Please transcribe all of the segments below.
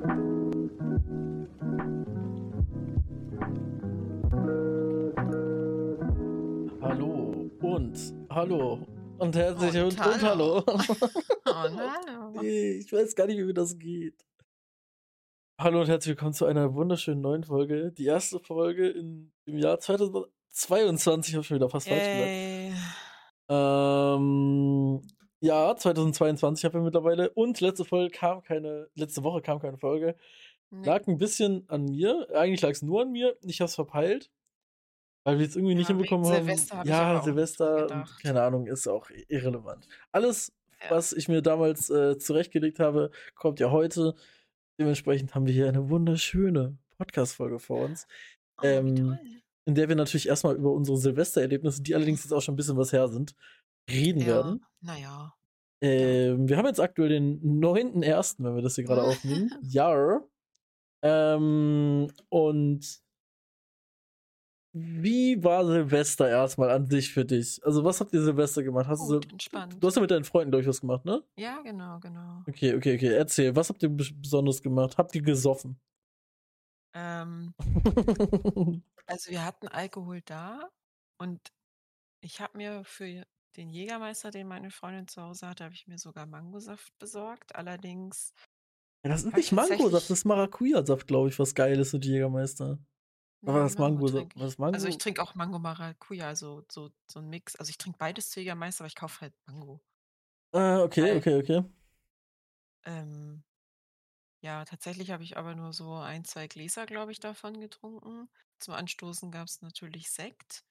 Hallo und hallo und herzlich und, Und hallo. Und hallo. ich weiß gar nicht, wie das geht. Hallo und herzlich willkommen zu einer wunderschönen neuen Folge. Die erste Folge in, im Jahr 2022, habe ich schon wieder fast falsch gesagt. Ähm, ja, 2022 haben wir mittlerweile und letzte Folge kam keine, letzte Woche kam keine Folge. Nee. Lag ein bisschen an mir. Eigentlich lag es nur an mir. Ich hab's verpeilt. Weil wir es irgendwie nicht Ja, wegen hinbekommen haben. Silvester hab ja, Silvester, keine Ahnung, ist auch irrelevant. Alles, Ja. was ich mir damals äh, zurechtgelegt habe, kommt ja heute. Dementsprechend haben wir hier eine wunderschöne Podcast-Folge vor uns, Oh, ähm, in der wir natürlich erstmal über unsere Silvestererlebnisse, die allerdings jetzt auch schon ein bisschen was her sind, reden Ja, werden. naja. Ähm, wir haben jetzt aktuell den 9.1., wenn wir das hier gerade aufnehmen. Jahr. Ähm, und wie war Silvester erstmal an sich für dich? Also, was habt ihr Silvester gemacht? Hast du, Gut, entspannt. du hast ja mit deinen Freunden, glaube ich, was gemacht, ne? Ja, genau, genau. Okay, okay, okay. Erzähl, was habt ihr bes- besonders gemacht? Habt ihr gesoffen? Ähm, also wir hatten Alkohol da und ich habe mir für den Jägermeister, den meine Freundin zu Hause hatte, habe ich mir sogar Mangosaft besorgt. Allerdings, ja, das ist nicht ich Mangosaft, das ist Maracuja-Saft, glaube ich, was geil ist mit Jägermeister. Aber das Mango Mango, trinke was ich. Mango? Also ich trinke auch Mango Maracuja, also so, so ein Mix. Also ich trinke beides zu Jägermeister, aber ich kaufe halt Mango. Ah, okay, Weil- okay, okay. Ähm, ja, tatsächlich habe ich aber nur so ein, zwei Gläser, glaube ich, davon getrunken. Zum Anstoßen gab es natürlich Sekt.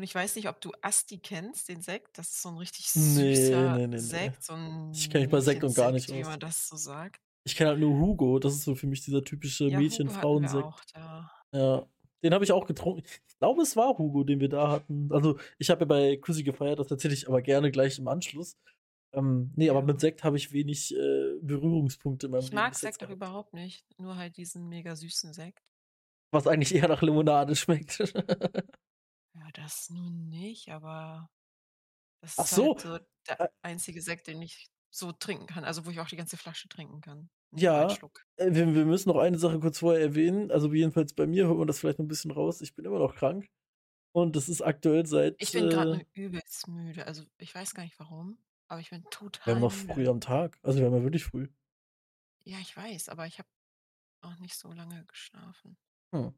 Und ich weiß nicht, ob du Asti kennst, den Sekt. Das ist so ein richtig Nee, süßer nee, nee, nee. Sekt, so Ich kenn mich bei Sekt und gar nicht Mädchensekt, wie aus. man das so sagt. Ich kenne halt nur Hugo, das ist so für mich dieser typische Ja, Mädchen-Frauensekt. Ja, den habe ich auch getrunken. Ich glaube, es war Hugo, den wir da hatten. Also, ich habe ja bei Chrissy gefeiert, das erzähle ich aber gerne gleich im Anschluss. Ähm, nee, aber mit Sekt habe ich wenig äh, Berührungspunkte in meinem Ich Leben mag Sekt auch gehabt. überhaupt nicht. Nur halt diesen mega süßen Sekt. Was eigentlich eher nach Limonade schmeckt. Ja, das nun nicht, aber das Ach ist so, halt so der äh, einzige Sekt, den ich so trinken kann. Also wo ich auch die ganze Flasche trinken kann. Nicht nur ja, Schluck. äh, wir, wir müssen noch eine Sache kurz vorher erwähnen. Also, jedenfalls bei mir hört man das vielleicht noch ein bisschen raus. Ich bin immer noch krank. Und das ist aktuell seit. Ich bin gerade Äh, nur übelst müde. Also ich weiß gar nicht warum, aber ich bin wir haben total noch früh müde. am Tag. Also, wir haben ja wirklich früh. Ja, ich weiß, aber ich habe auch nicht so lange geschlafen. Hm.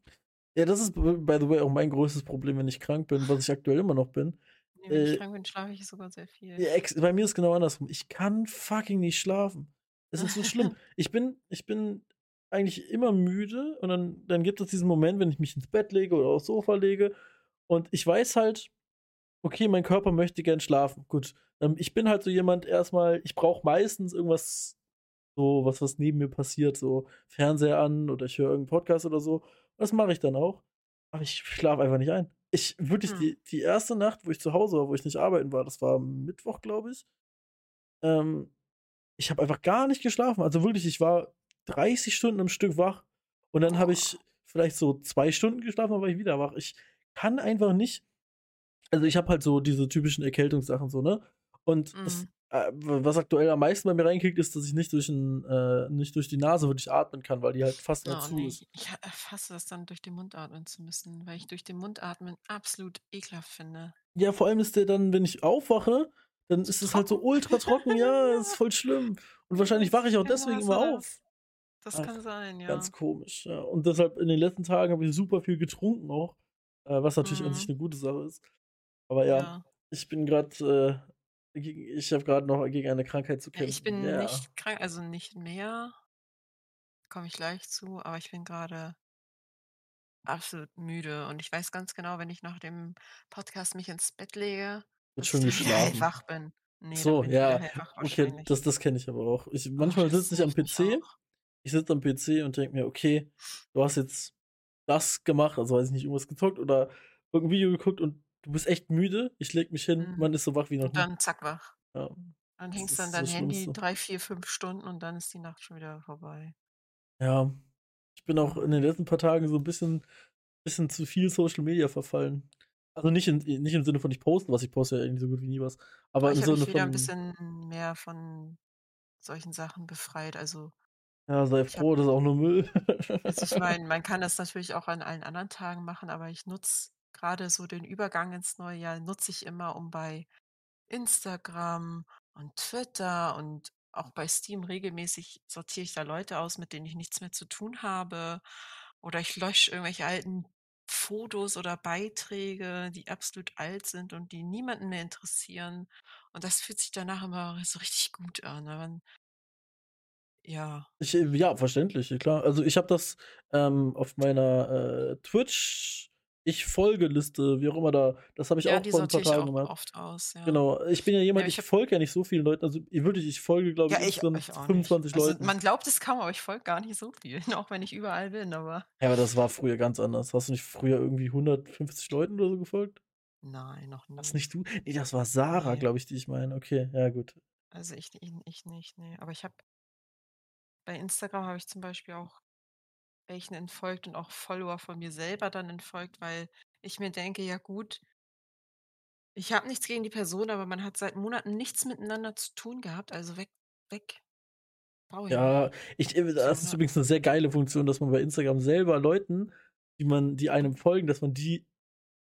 Ja, das ist, by the way, auch mein größtes Problem, wenn ich krank bin, was ich aktuell immer noch bin. Nee, wenn ich Äh, krank bin, schlafe ich sogar sehr viel. Ja, bei mir ist genau andersrum. Ich kann fucking nicht schlafen. Es ist so schlimm. Ich bin, ich bin eigentlich immer müde und dann, dann gibt es diesen Moment, wenn ich mich ins Bett lege oder aufs Sofa lege und ich weiß halt, okay, mein Körper möchte gern schlafen. Gut, ähm, ich bin halt so jemand erstmal, ich brauche meistens irgendwas, so was, was neben mir passiert, so Fernseher an oder ich höre irgendeinen Podcast oder so. Das mache ich dann auch. Aber ich schlafe einfach nicht ein. Ich wirklich Hm. die, die erste Nacht, wo ich zu Hause war, wo ich nicht arbeiten war, das war Mittwoch, glaube ich. Ähm, ich habe einfach gar nicht geschlafen. Also wirklich, ich war 30 Stunden am Stück wach und dann habe ich vielleicht so zwei Stunden geschlafen, war ich wieder wach. Ich kann einfach nicht. Also ich habe halt so diese typischen Erkältungssachen so, ne? Und das, Mhm. äh, was aktuell am meisten bei mir reinkickt, ist, dass ich nicht durch, ein, äh, nicht durch die Nase wirklich atmen kann, weil die halt fast Oh zu nee, ist. ich hasse das dann durch den Mund atmen zu müssen, weil ich durch den Mund atmen absolut ekelhaft finde. Ja, vor allem ist der dann, wenn ich aufwache, dann ist es halt so ultra trocken. Ja, ist voll schlimm. Und wahrscheinlich wache ich auch Ich deswegen immer auf. Das Ach, kann sein, ja. Ganz komisch. Ja. Und deshalb in den letzten Tagen habe ich super viel getrunken auch, äh, was natürlich an sich Mhm. eine gute Sache ist. Aber ja, Ja. ich bin gerade, äh, gegen- ich habe gerade noch gegen eine Krankheit zu Ja, ich kämpfen. bin Ja. nicht krank, also nicht mehr, komme ich gleich zu, aber ich bin gerade absolut müde und ich weiß ganz genau, wenn ich nach dem Podcast mich ins Bett lege, dass ich schon dann wieder hellwach bin. Nee, So, bin ich ja, hellwach okay, das, das kenne ich aber auch. Ich, manchmal sitze ich am PC, auch. ich sitze am PC und denke mir, okay, du hast jetzt das gemacht, also weiß ich nicht, irgendwas gezockt oder irgendein Video geguckt und du bist echt müde. Ich leg mich hin, Mhm. man ist so wach wie noch Und nie. dann zack, wach. Ja, Dann hängst dann das dein Handy drei, vier, fünf Stunden und dann ist die Nacht schon wieder vorbei. Ja, ich bin auch in den letzten paar Tagen so ein bisschen, bisschen zu viel Social Media verfallen. Also nicht, in, nicht im Sinne von ich poste was, ich poste ja eigentlich so gut wie nie was. Aber Aber im ich habe Sinne mich wieder ein von, bisschen mehr von solchen Sachen befreit. Also Ja, sei Ich froh, das ist auch nur Müll. also, ich meine, man kann das natürlich auch an allen anderen Tagen machen, aber ich nutze grade so den Übergang ins neue Jahr nutze ich immer, um bei Instagram und Twitter und auch bei Steam regelmäßig sortiere ich da Leute aus, mit denen ich nichts mehr zu tun habe. Oder ich lösche irgendwelche alten Fotos oder Beiträge, die absolut alt sind und die niemanden mehr interessieren. Und das fühlt sich danach immer so richtig gut an? Man ja. Ich, äh ja, verständlich, klar. Also, ich habe das, ähm, auf meiner, äh, Twitch Ich-Folge-Liste, wie auch immer da das habe ich Ja, auch vor 'n paar ich Tagen gemacht. oft aus, ja. Genau. Ich bin ja Ja, jemand, ich ich habe folge ja nicht so vielen Leuten. Also, i wirklich, ich folge, glaube Ja, ich, ich insgesamt ich auch nicht. 25 Also, Leuten. man glaubt es kaum, aber ich folge gar nicht so vielen, auch wenn ich überall bin, aber Ja, aber das war früher ganz anders. Hast du nicht früher irgendwie 150 Leuten oder so gefolgt? Nein, noch War's nie. nicht du? Ne, das war Sarah, Ne. glaube ich, die ich meine. Okay, ja gut. Also, ich ich ich nicht, ne. Aber ich habe bei Instagram habe ich zum Beispiel auch welchen entfolgt und auch Follower von mir selber dann entfolgt, weil ich mir denke: „Ja gut“ „ich habe nichts gegen die Person, aber man hat seit Monaten nichts miteinander zu tun gehabt, also weg weg. Ich nicht.“ Ja, ich äh, das ist übrigens 'ne sehr geile Funktion, dass man bei Instagram selber Leuten, die man die einem folgen, dass man die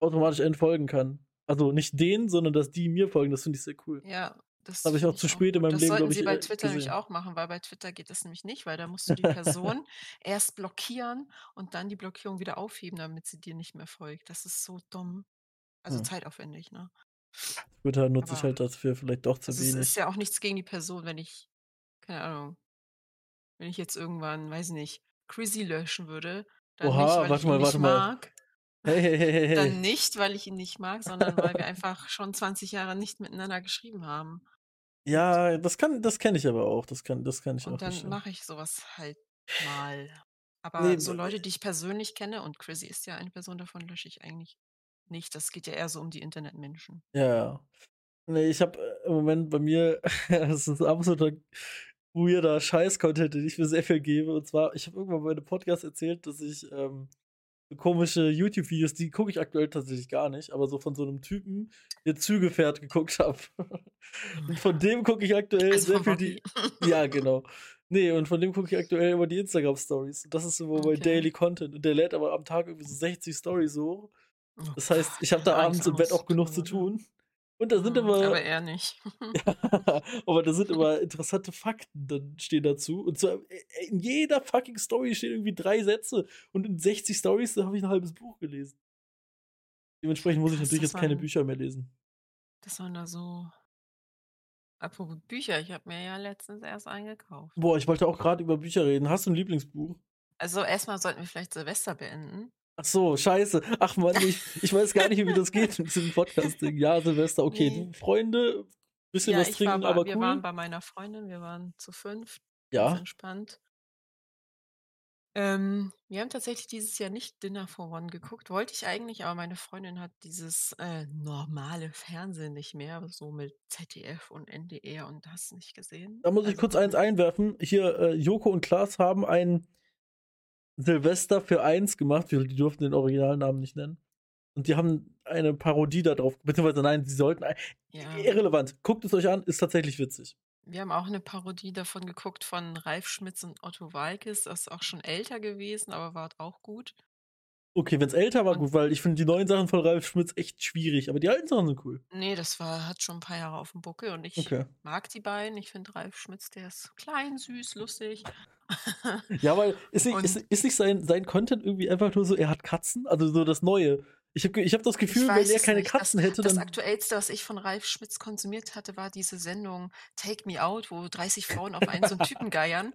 automatisch entfolgen kann. Also, nicht denen, sondern dass die mir folgen. Das finde ich sehr cool. Ja, Das das habe ich auch zu ich auch spät in meinem Das Leben, sollten glaube sie ich, bei äh, Twitter nämlich gesehen. auch machen, weil bei Twitter geht das nämlich nicht, weil da musst du die Person erst blockieren und dann die Blockierung wieder aufheben, damit sie dir nicht mehr folgt. Das ist so dumm. Also, Hm. zeitaufwendig, ne? Twitter nutze ich Aber halt dafür vielleicht doch zu also, es ist wenig. ja auch nichts gegen die Person, wenn ich keine Ahnung wenn ich jetzt irgendwann, weiß ich nicht, Chrissy löschen würde, dann nicht, Oha, weil ich warte ihn mal, nicht warte mal. mag. Hey, hey, hey, hey, Dann nicht, weil ich ihn nicht mag, sondern weil wir einfach schon 20 Jahre nicht miteinander geschrieben haben. Ja, das kann das kenne ich aber auch. Das kann das kann ich auch und dann verstehen. mache ich so was halt mal. Aber so w Leute, die ich persönlich kenne und Chrissy ist ja eine Person davon, lösche ich eigentlich nicht. Das geht ja eher so um die Internetmenschen. Ja, ja. Ne, ich habe, äh, im Moment bei mir das ist absoluter weirder Scheiß-Content, den ich mir sehr viel gebe. Und zwar, ich habe irgendwann bei 'nem Podcast erzählt, dass ich, ähm, so komische YouTube-Videos, die gucke ich aktuell tatsächlich gar nicht, aber so von so 'nem Typen, der Züge fährt, geguckt habe. Und von dem gucke ich aktuell Also, sehr viel die ja, genau. Ne, und von dem gucke ich aktuell immer die Instagram-Stories. Das ist so mein Okay. Daily Content. Und der lädt aber am Tag irgendwie so 60 Stories hoch. Oh Das heißt, ich habe da abends im Bett auch genug zu tun. Und da sind Mhm, immer aber er nicht. ja, aber da sind immer interessante Fakten dann stehen dazu. Und zwar i in jeder fucking Story stehen irgendwie 3 Sätze. Und in 60 Stories, habe ich 'n halbes Buch gelesen. Dementsprechend muss ich natürlich jetzt keine Bücher mehr lesen. dass man da so apropos Bücher, ich habe mir ja letztens erst einen gekauft. Boah, ich wollte auch grad über Bücher reden. Hast du 'n Lieblingsbuch? Also, erst mal sollten wir vielleicht Silvester beenden. Ach so, scheiße. Ach Mann, ich ich weiß gar nicht, wie das geht mit diesem Podcast-Ding. Ja, Silvester, okay. Ne. Du, Freunde, bisschen Ja, was trinken, bei aber wir waren cool. bei meiner Freundin, wir waren zu 5, ganz Ja. entspannt. Ähm, wir haben tatsächlich dieses Jahr nicht „Dinner for One“ geguckt. Wollte ich eigentlich, aber meine Freundin hat dieses, äh, normale Fernsehen nicht mehr, so mit ZDF und NDR und du nicht gesehen. Da muss ich Also, kurz eins einwerfen. Hier, äh, Joko und Klaas haben ein Silvester für eins gemacht. Die durften den Originalnamen nicht nennen. Und die haben eine Parodie da drauf beziehungsweise nein, sie sollten Ja. irrelevant. Guckt es euch an, ist tatsächlich witzig. Wir haben auch 'ne Parodie davon geguckt von Ralf Schmitz und Otto Waalkes. Das ist auch schon älter gewesen, aber war auch gut. Okay, wenn's älter war, Und gut, weil ich finde die neuen Sachen von Ralf Schmitz echt schwierig, aber die alten Sachen sind cool. Ne, das war hat schon 'n paar Jahre auf'm Buckel und ich Okay. mag die beiden. Ich finde Ralf Schmitz, der ist klein, süß, lustig. Ja, weil ist nicht ist ist nicht sein sein Content irgendwie einfach nur so, er hat Katzen? Also, so das Neue. Ich habe ich habe das Gefühl, wenn er keine nicht. Das Katzen hätte, das dann Aktuellste, was ich von Ralf Schmitz konsumiert hatte, war diese Sendung „Take Me Out“, wo 30 Frauen auf einen so 'n Typen geiern.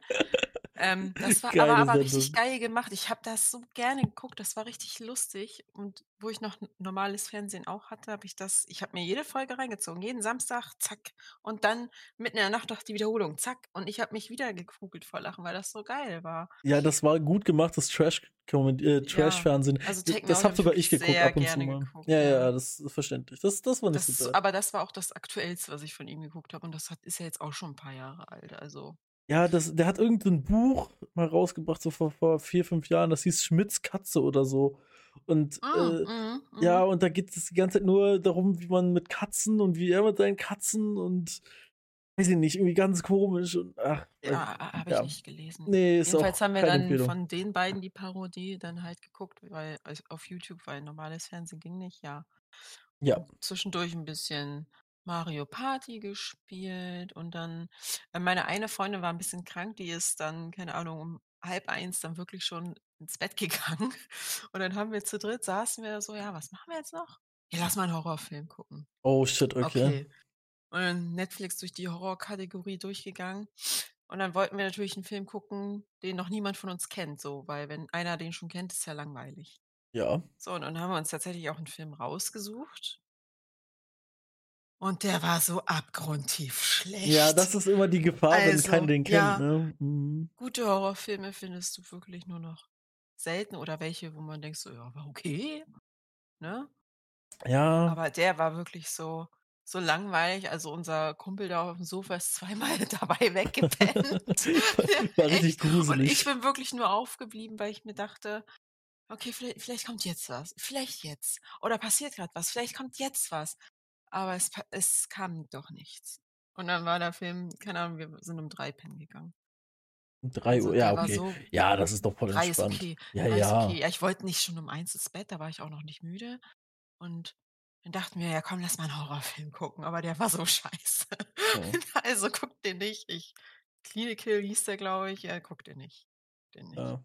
Ähm, das war aber Geile aber richtig Sendung. geil gemacht. Ich habe das so gerne geguckt, das war richtig lustig. Und wo ich noch normales Fernsehen auch hatte, habe ich das ich habe mir jede Folge reingezogen, jeden Samstag, zack. Und dann mitten in der Nacht noch die Wiederholung, zack. Und ich habe mich wieder gekugelt vor Lachen, weil das so geil war. Ja, das war gut gemachtes Trash äh, Ja, Trash-Fernsehen. also D „Take Me das Out“ habe sogar ich geguckt ab und zu mal. geguckt, Ja, ja, ja. das ist verständlich. Das das war nicht so Das bad. aber das war auch das Aktuellste, was ich von ihm geguckt habe und das hat ist ja jetzt auch schon 'n paar Jahre alt, also Ja, das der hat irgend 'n Buch mal rausgebracht, so vor vor 4, 5 Jahren, das hieß „Schmitz' Katze“ oder so. Und, Ah, äh, mhm, ja, mhm. und da geht es die ganze Zeit nur darum, wie man mit Katzen und wie er mit seinen Katzen und weiß ich nicht, irgendwie ganz komisch und ach, äh, Ja, ha habe ich ja. nicht gelesen. Ne, ist auch Jedenfalls haben wir dann Empfehlung. von den beiden die Parodie dann halt geguckt, weil also auf YouTube, weil normales Fernsehen ging nicht, ja. Ja. Zwischendurch 'n bisschen Mario Party gespielt und dann äh, meine eine Freundin war 'n bisschen krank, die ist dann, keine Ahnung, um 12:30 dann wirklich schon ins Bett gegangen. Und dann haben wir zu dritt saßen wir so: „Ja, was machen wir jetzt noch? Ja, lass mal 'n Horrorfilm gucken.“ Oh shit, okay. Okay. Und dann Netflix durch die Horrorkategorie durchgegangen. Und dann wollten wir natürlich 'n Film gucken, den noch niemand von uns kennt so, weil wenn einer den schon kennt, ist ja langweilig. Ja. So, und dann haben wir uns tatsächlich auch 'n Film rausgesucht. Und der war so abgrundtief Ja, das schlecht. ist immer die Gefahr, wenn keiner Also, den kennt, ja, ne? Mhm. gute Horrorfilme findest du wirklich nur noch selten oder welche, wo man denkt so: „Ja, war okay“, ne? Ja. Aber der war wirklich so so langweilig. Also, unser Kumpel da aufm Sofa ist zweimal dabei weggepennt. War richtig Echt. Und ich gruselig. bin wirklich nur aufgeblieben, weil ich mir dachte: „Okay, viellei vielleicht kommt jetzt was. Vielleicht jetzt. Oder passiert grad was. Vielleicht kommt jetzt was.“ Aber es es kam doch nichts. Und dann war der Film keine Ahnung, wir sind um 3 pennen gegangen. Um drei Also, Uhr, ja, okay. so Ja, das ist doch voll 3 ist entspannt. okay. Ja, 3 ist ja. okay. Ja, ich wollte nicht schon um 1 ins Bett, da war ich auch noch nicht müde. Und dann dachten wir: „Ja, komm, lass mal 'n Horrorfilm gucken.“ Aber der war so scheiße. Oh. Also, guckt den nicht. Ich Clinical hieß der, glaube ich. Äh, guckt den nicht. Den nicht. Ja.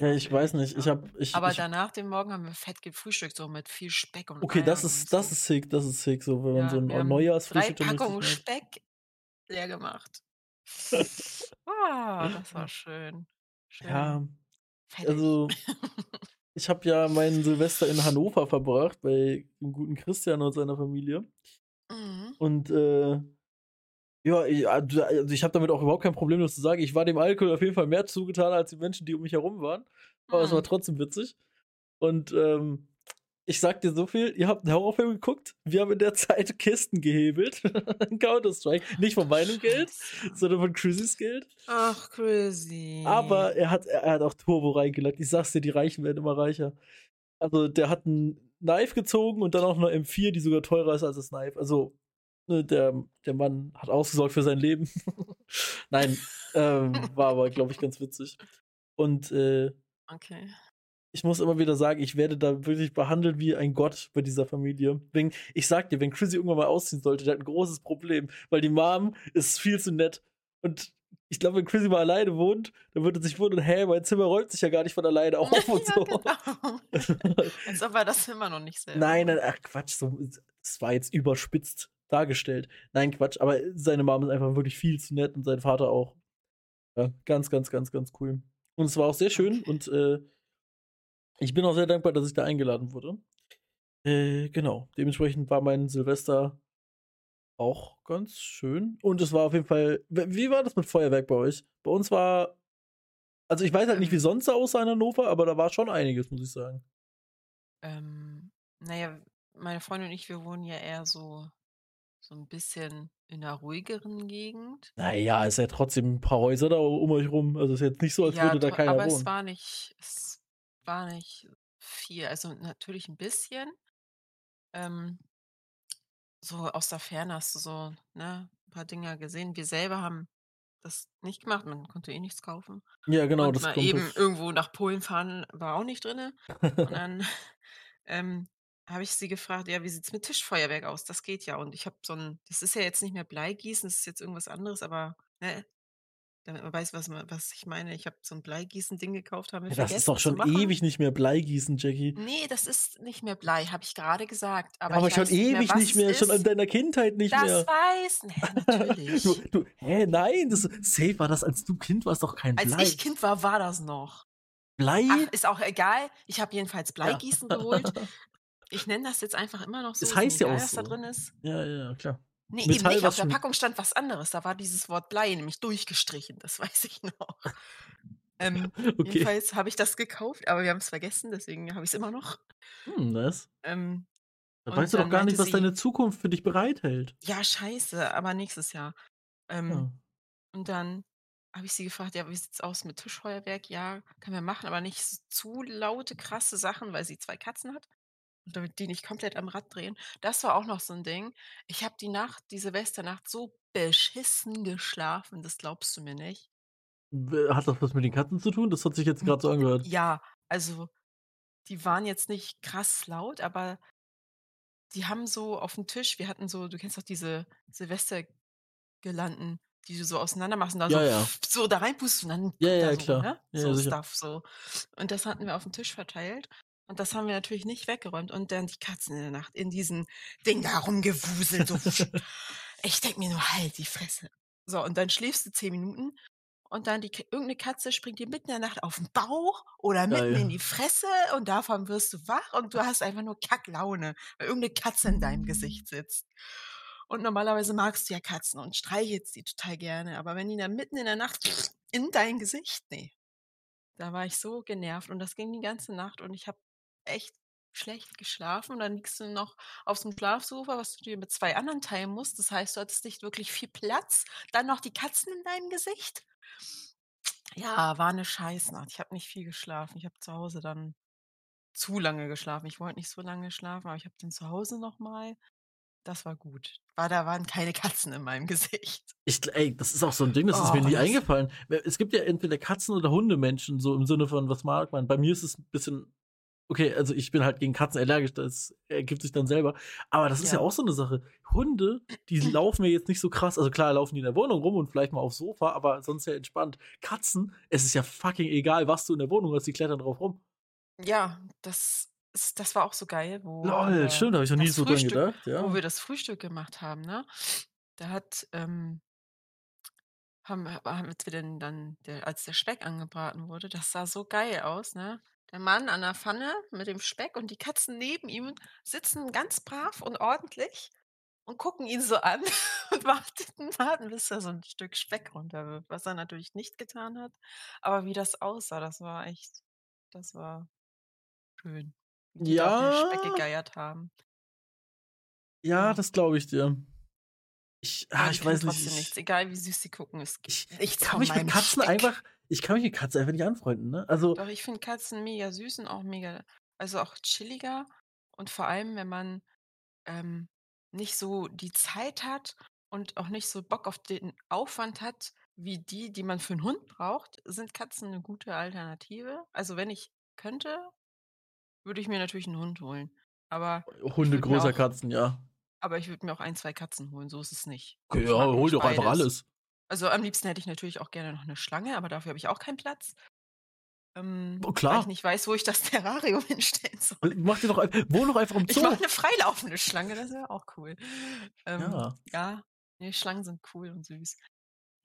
Ja, ich weiß nicht. Ich ja. habe ich Aber ich danach den Morgen haben wir fett gefrühstückt, so mit viel Speck und Okay, das Eiern und ist das so. ist sick, das ist sick, so wenn man so Ja, 'n wir haben 3 Neujahrsfrühstück richtig Packungen. Speck leer gemacht. Ah, das war schön. Ja, Schön fettig. also, ich habe ja mein Silvester in Hannover verbracht bei dem guten Christian und seiner Familie. Mhm. Und, äh, ja, i a d also, ich habe damit auch überhaupt kein Problem, das zu sagen. Ich war dem Alkohol auf jeden Fall mehr zugetan als die Menschen, die um mich herum waren. Aber es war Mhm. trotzdem witzig. Und, ähm, ich sage dir so viel, ihr habt 'n Horrorfilm geguckt, wir haben in der Zeit Kisten gehebelt Counter-Strike. Nicht von meinem Geld, Scheiße. sondern von Chrissys Geld. Ach, Chrissy. Aber er hat er hat auch Turbo reingelegt. Ich sage es dir, die Reichen werden immer reicher. Also, der hat 'n Knife gezogen und dann auch 'ne M4, die sogar teurer ist als das Knife. Also, der der Mann hat ausgesorgt für sein Leben. Nein, ähm, war aber, glaube ich, ganz witzig. Und, äh Okay. ich muss immer wieder sagen, ich werde da wirklich behandelt wie ein Gott bei dieser Familie. Wenn ich sage dir, wenn Chrissy irgendwann mal ausziehen sollte, der hat 'n großes Problem, weil die Mom ist viel zu nett. Und ich glaube, wenn Chrissy mal alleine wohnt, dann wird er sich wundern: „Hä, mein Zimmer räumt sich ja gar nicht von alleine auf und Ja, so.“ genau. Als ob er das immer noch nicht selber Nein, nein, ach Quatsch, so das war jetzt überspitzt dargestellt. Nein, Quatsch, aber seine Mom ist einfach wirklich viel zu nett und sein Vater auch. Ja, ganz, ganz, ganz, ganz cool. Und es war auch sehr schön und, äh ich bin auch sehr dankbar, dass ich da eingeladen wurde. Äh, genau. Dementsprechend war mein Silvester auch ganz schön. Und es war auf jeden Fall wie war das mit Feuerwerk bei euch? Bei uns war also, ich weiß halt nicht, wie Ähm sonst so aussah in Hannover, aber da war schon einiges, muss ich sagen. Ähm, na ja, meine Freundin und ich, wir wohnen ja eher so so 'n bisschen in 'ner ruhigeren Gegend. Na ja, ist ja trotzdem 'n paar Häuser da um euch rum. Also, ist jetzt nicht so, als Ja, würde da keiner aber es wohnen. war nicht es war nicht viel. Also, natürlich 'n bisschen. Ähm so aus der Ferne hast du so, ne, 'n paar Dinger gesehen. Wir selber haben das nicht gemacht, man konnte eh nichts kaufen. Ja, genau, Und das mal eben irgendwo nach Polen fahren war auch nicht drinne. Und dann, ähm, habe ich sie gefragt: „Ja, wie sieht's mit Tischfeuerwerk aus?“ Das geht ja. Und ich habe so 'n das ist ja jetzt nicht mehr Bleigießen, das ist jetzt irgendwas anderes, aber, ne, damit man weiß, was ma was ich meine. Ich habe so 'n Bleigießen-Ding gekauft, haben wir Ja, das ist doch zu schon machen. ewig nicht mehr Bleigießen, Jackie. Ne, das ist nicht mehr Blei, habe ich grade gesagt, Ja, aber aber ich schon weiß nicht mehr, ewig was nicht es mehr, schon in ist. deiner Kindheit nicht Das mehr. weiß hä, natürlich. Du hä, nein, das safe war das, als du Kind warst, doch kein Als Blei. ich Kind war, war das noch. Blei? Ach, ist auch egal. Ich habe jedenfalls. Bleigießen geholt. Ich nenne das jetzt einfach immer noch so, Es mir heißt ja auch was da so. drin ist. Ja, ja, klar. Ne, eben Metall, nicht. Auf der Packung stand was anderes. Da war dieses Wort Blei nämlich durchgestrichen, das weiß ich noch. Ähm, Okay. jedenfalls habe ich das gekauft, aber wir haben's vergessen, deswegen habe ich's immer noch. Hm, nice. Ähm, Da weißt du doch gar nicht, was sie deine Zukunft für dich bereithält. Ja, scheiße, aber nächstes Jahr. Ähm, Ja. und dann habe ich sie gefragt: „Ja, wie sieht's aus mit Tischfeuerwerk?“ „Ja, können wir machen, aber nicht zu laute, krasse Sachen“, weil sie 2 Katzen hat damit die nicht komplett am Rad drehen. Das war auch noch so 'n Ding. Ich habe die Nacht die Silvesternacht so beschissen geschlafen, das glaubst du mir nicht. Hat das was mit den Katzen zu tun? Das hat sich jetzt grad so angehört. Ja, also, die waren jetzt nicht krass laut, aber die haben so auf'm Tisch wir hatten so du kennst doch diese Silvestergirlanden, die du so auseinander machst und da so Ja, ja. so da reinpustest und dann Ja, ja, so, klar. ne, Ja, so ja. Stuff so. Und das hatten wir auf'm Tisch verteilt und das haben wir natürlich nicht weggeräumt und dann die Katzen in der Nacht in diesem Ding da rumgewuselt, so. Ich denke mir nur: „Halt die Fresse.“ So, und dann schläfst du 10 Minuten und dann die K irgend 'ne Katze springt dir mitten in der Nacht auf'n Bauch oder mitten in Geil. die Fresse und davon wirst du wach und du hast einfach nur Kacklaune, weil irgend 'ne Katze in deinem Gesicht sitzt. Und normalerweise magst du ja Katzen und streichelst die total gerne, aber wenn die dann mitten in der Nacht in dein Gesicht, ne. Da war ich so genervt und das ging die ganze Nacht und ich habe echt schlecht geschlafen und dann liegst du noch auf'm Schlafsofa, was du dir mit 2 anderen teilen musst. Das heißt, du hattest nicht wirklich viel Platz, dann noch die Katzen in deinem Gesicht. Ja, war 'ne Scheißnacht. Ich habe nicht viel geschlafen. Ich habe zu Hause dann zu lange geschlafen. Ich wollte nicht so lange schlafen, aber ich habe dann zu Hause noch mal das war gut. War da waren keine Katzen in meinem Gesicht. Ich ey, das ist auch so 'n Ding, das ist mir Oh, nie eingefallen. We es gibt ja entweder Katzen oder Hundemenschen, so im Sinne von, was mag man? Bei mir ist es 'n bisschen okay, also, ich bin halt gegen Katzen allergisch, das ergibt sich dann selber. Aber das ist ja Ja. auch so 'ne Sache. Hunde, die laufen ja jetzt nicht so krass also, klar laufen die in der Wohnung rum und vielleicht mal aufs Sofa, aber sonst ja entspannt. Katzen, es ist ja fucking egal, was du in der Wohnung hast, die klettern drauf rum. Ja, das ist das war auch so geil, wo, Lol, äh, stimmt, da habe ich noch nie so dran Frühstück gedacht, wo ja. wir das Frühstück gemacht haben, ne? Da hat, ähm haben wir haben wir denn dann der als der Speck angebraten wurde, das sah so geil aus, ne? Der Mann an der Pfanne mit dem Speck und die Katzen neben ihm sitzen ganz brav und ordentlich und gucken ihn so an und warteten warten, bis er so 'n Stück Speck runterwirft, was er natürlich nicht getan hat. Aber wie das aussah, das war echt das war schön, wie die auf den Speck Ja. gegeiert haben. Ja, Ja. das glaube ich dir. Ich ah, die ich weiß nicht, trotzdem nichts, ich egal wie süß sie gucken, es ich gibt ich nichts kann mich mit Katzen Speck. einfach ich kann mich mit Katzen einfach nicht anfreunden, ne? Also Doch, ich finde Katzen mega süß und auch mega also, auch chilliger und vor allem, wenn man, ähm, nicht so die Zeit hat und auch nicht so Bock auf den Aufwand hat wie die, die man für 'n Hund braucht, sind Katzen 'ne gute Alternative. Also, wenn ich könnte, würde ich mir natürlich 'n Hund holen. Aber Hunde größer auch Katzen, ja. aber ich würde mir auch 1, 2 Katzen holen, so ist es nicht. Okay, ja, hol doch einfach beides. alles. Also, am liebsten hätte ich natürlich auch gerne noch 'ne Schlange, aber dafür habe ich auch keinen Platz. Ähm, Oh, weil ich klar. nicht weiß, wo ich das Terrarium hinstellen soll. Mach dir doch wohn doch einfach im Ich mache Zoo. 'ne freilaufende Schlange, das wäre auch cool. Ähm, Ja. ja, ne, Schlangen sind cool und süß.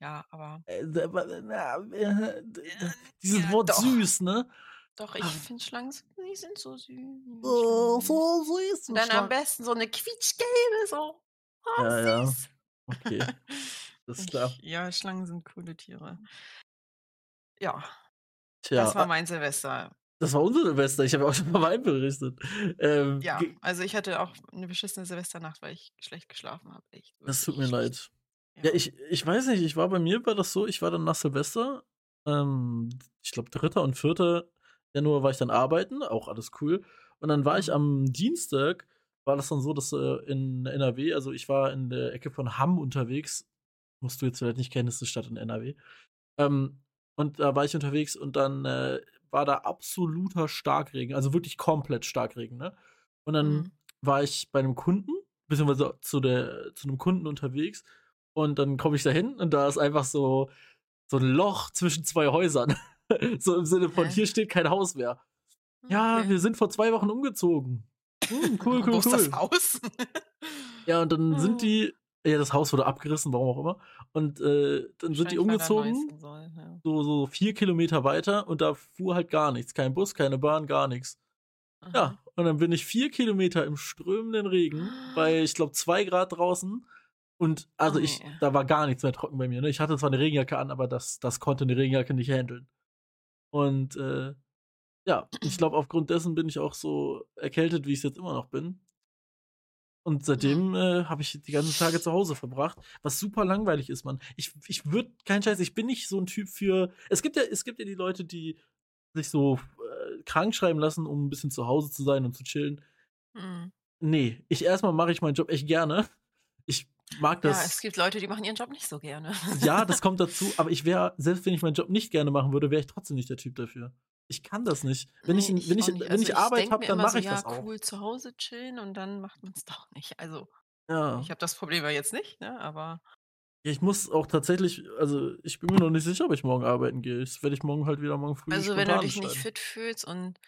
Ja, aber Äh, äh, Äh, dieses ja, Wort doch. süß, ne? Doch, ich finde Schlangen die sind so süß. Oh, Schlangen. so süß, Und dann am Schlang besten so 'ne quietschgelbe, so. Oh, Ja, ja. süß. Okay, ist klar. Ich ja, Schlangen sind coole Tiere. Ja. Tja, Das war mein Silvester. das war unser Silvester. Ich habe ja auch schon von meinem berichtet. Ähm, Ja, also, ich hatte auch 'ne beschissene Silvesternacht, weil ich schlecht geschlafen habe, Das tut mir leid. Ja, Ja. ich ich weiß nicht, ich war bei mir war das so, ich war dann nach Silvester, ähm, ich glaube 3. und 4. Januar war ich dann arbeiten, auch alles cool. Und dann war ich Mhm. am Dienstag war das dann so, dass, äh, in NRW also, ich war in der Ecke von Hamm unterwegs. Musst du jetzt vielleicht nicht kennen, ist 'ne Stadt in NRW. Ähm, und da war ich unterwegs und dann, äh, war da absoluter Starkregen, also, wirklich komplett Starkregen, ne? Und dann Mhm. war ich bei 'nem Kunden, beziehungsweise zu der zu 'nem Kunden unterwegs und dann komme ich da hin und da ist einfach so so 'n Loch zwischen 2 Häusern. So im Sinne von: Hä? „Hier steht kein Haus mehr.“ „Ja, Okay. wir sind vor 2 Wochen umgezogen.“ „Hm, cool, Wo cool, ist das cool.“ Haus? Ja, und dann sind die ja, das Haus wurde abgerissen, warum auch immer. Und, äh, dann sind die umgezogen, soll, ja. so so 4 Kilometer weiter und da fuhr halt gar nichts. Kein Bus, keine Bahn, gar nix. Aha. Ja, und dann bin ich 4 Kilometer im strömenden Regen bei, ich glaube, 2 Grad draußen und Oh, also, ich ne. da war gar nichts mehr trocken bei mir, ne? Ich hatte zwar 'ne Regenjacke an, aber das das konnte 'ne Regenjacke nicht handeln. Und, äh, ja, ich glaube, aufgrund dessen bin ich auch so erkältet, wie ich's jetzt immer noch bin. Und seitdem, äh, habe ich die ganzen Tage zu Hause verbracht, was super langweilig ist, Mann. Ich ich würde kein Scheiß, ich bin nicht so 'n Typ für es gibt ja es gibt ja die Leute, die sich so, äh, krankschreiben lassen, um 'n bisschen zu Hause zu sein und zu chillen. Mhm. Ne, ich erst mal mache ich meinen Job echt gerne. Ich mag Ja, das. es gibt Leute, die machen ihren Job nicht so gerne. Ja, das kommt dazu, aber ich wäre, selbst wenn ich meinen Job nicht gerne machen würde, wäre ich trotzdem nicht der Typ dafür. Ich kann das nicht. Wenn ich, Nee, wenn ich, auch nicht. wenn Also, ich Arbeit habe, dann mache so, ich ja, das auch. cool, zu Hause chillen und dann macht man es doch nicht. Also, Ja. ich habe das Problem ja jetzt nicht, ne, aber Ja, ich muss auch tatsächlich, also ich bin mir noch nicht sicher, ob ich morgen arbeiten gehe. Das werde ich morgen halt wieder morgen früh also, wenn du dich nicht fit fühlst und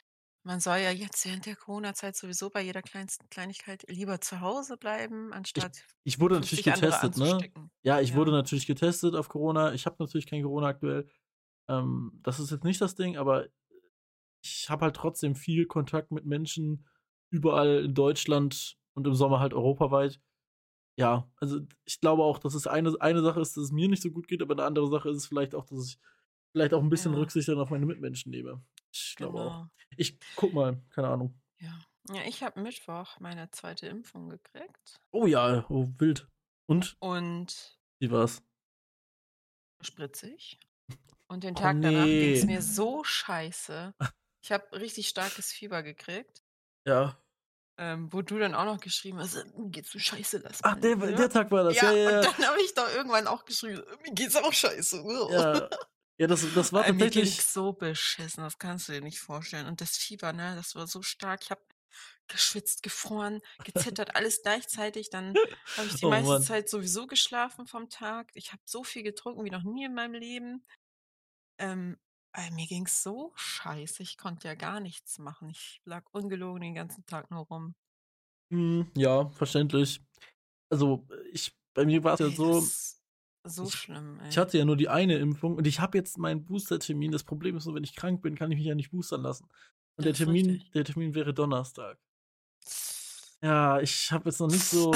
man soll ja jetzt während der Corona-Zeit sowieso bei jeder kleinsten Kleinigkeit lieber zu Hause bleiben, Ich, anstatt ich wurde natürlich 50 andere getestet, ne? Ja, ich wurde Ja. natürlich getestet auf Corona. Ich habe natürlich kein Corona aktuell. Ähm, das ist jetzt nicht das Ding, aber ich habe halt trotzdem viel Kontakt mit Menschen überall in Deutschland und im Sommer halt europaweit. Ja, also ich glaube auch, dass es eine, eine Sache ist, dass es mir nicht so gut geht, aber eine andere Sache ist es vielleicht auch, dass ich vielleicht auch ein bisschen Ja. Rücksicht dann auf meine Mitmenschen nehme. Ich glaube auch. Genau. Ich guck mal, keine Ahnung. Ja. Ja, ich habe Mittwoch meine zweite Impfung gekriegt Oh ja, oh, wild. Und? und Wie war's? spritzig. Und den Oh Tag danach ging es nee. mir so scheiße. Ich habe richtig starkes Fieber gekriegt, Ja. ähm, wo du dann auch noch geschrieben hast: „Mir geht's so scheiße, lass Ach, der, Ruhe.“ der Tag war das. Ja, Ja, ja, und ja. dann habe ich doch irgendwann auch geschrieben: „Mir geht's auch scheiße.“ Ja, ja das, das war mir tatsächlich. ging's so beschissen, das kannst du dir nicht vorstellen. Und das Fieber, ne, das war so stark. Ich habe geschwitzt, gefroren, gezittert, alles gleichzeitig. Dann habe ich die Oh meiste Mann. Zeit sowieso geschlafen vom Tag. Ich habe so viel getrunken wie noch nie in meinem Leben. Ähm, ey, mir ging's so scheiße. Ich konnte ja gar nichts machen. Ich lag ungelogen den ganzen Tag nur rum. Hm, ja, verständlich. Also, ich, bei mir war es ja so, so ich, schlimm, ich ey. hatte ja nur die eine Impfung und ich habe jetzt meinen Booster-Termin. Das Problem ist nur, wenn ich krank bin, kann ich mich ja nicht boostern lassen. Und der Termin, richtig. der Termin wäre Donnerstag. Ja, ich habe jetzt noch nicht so.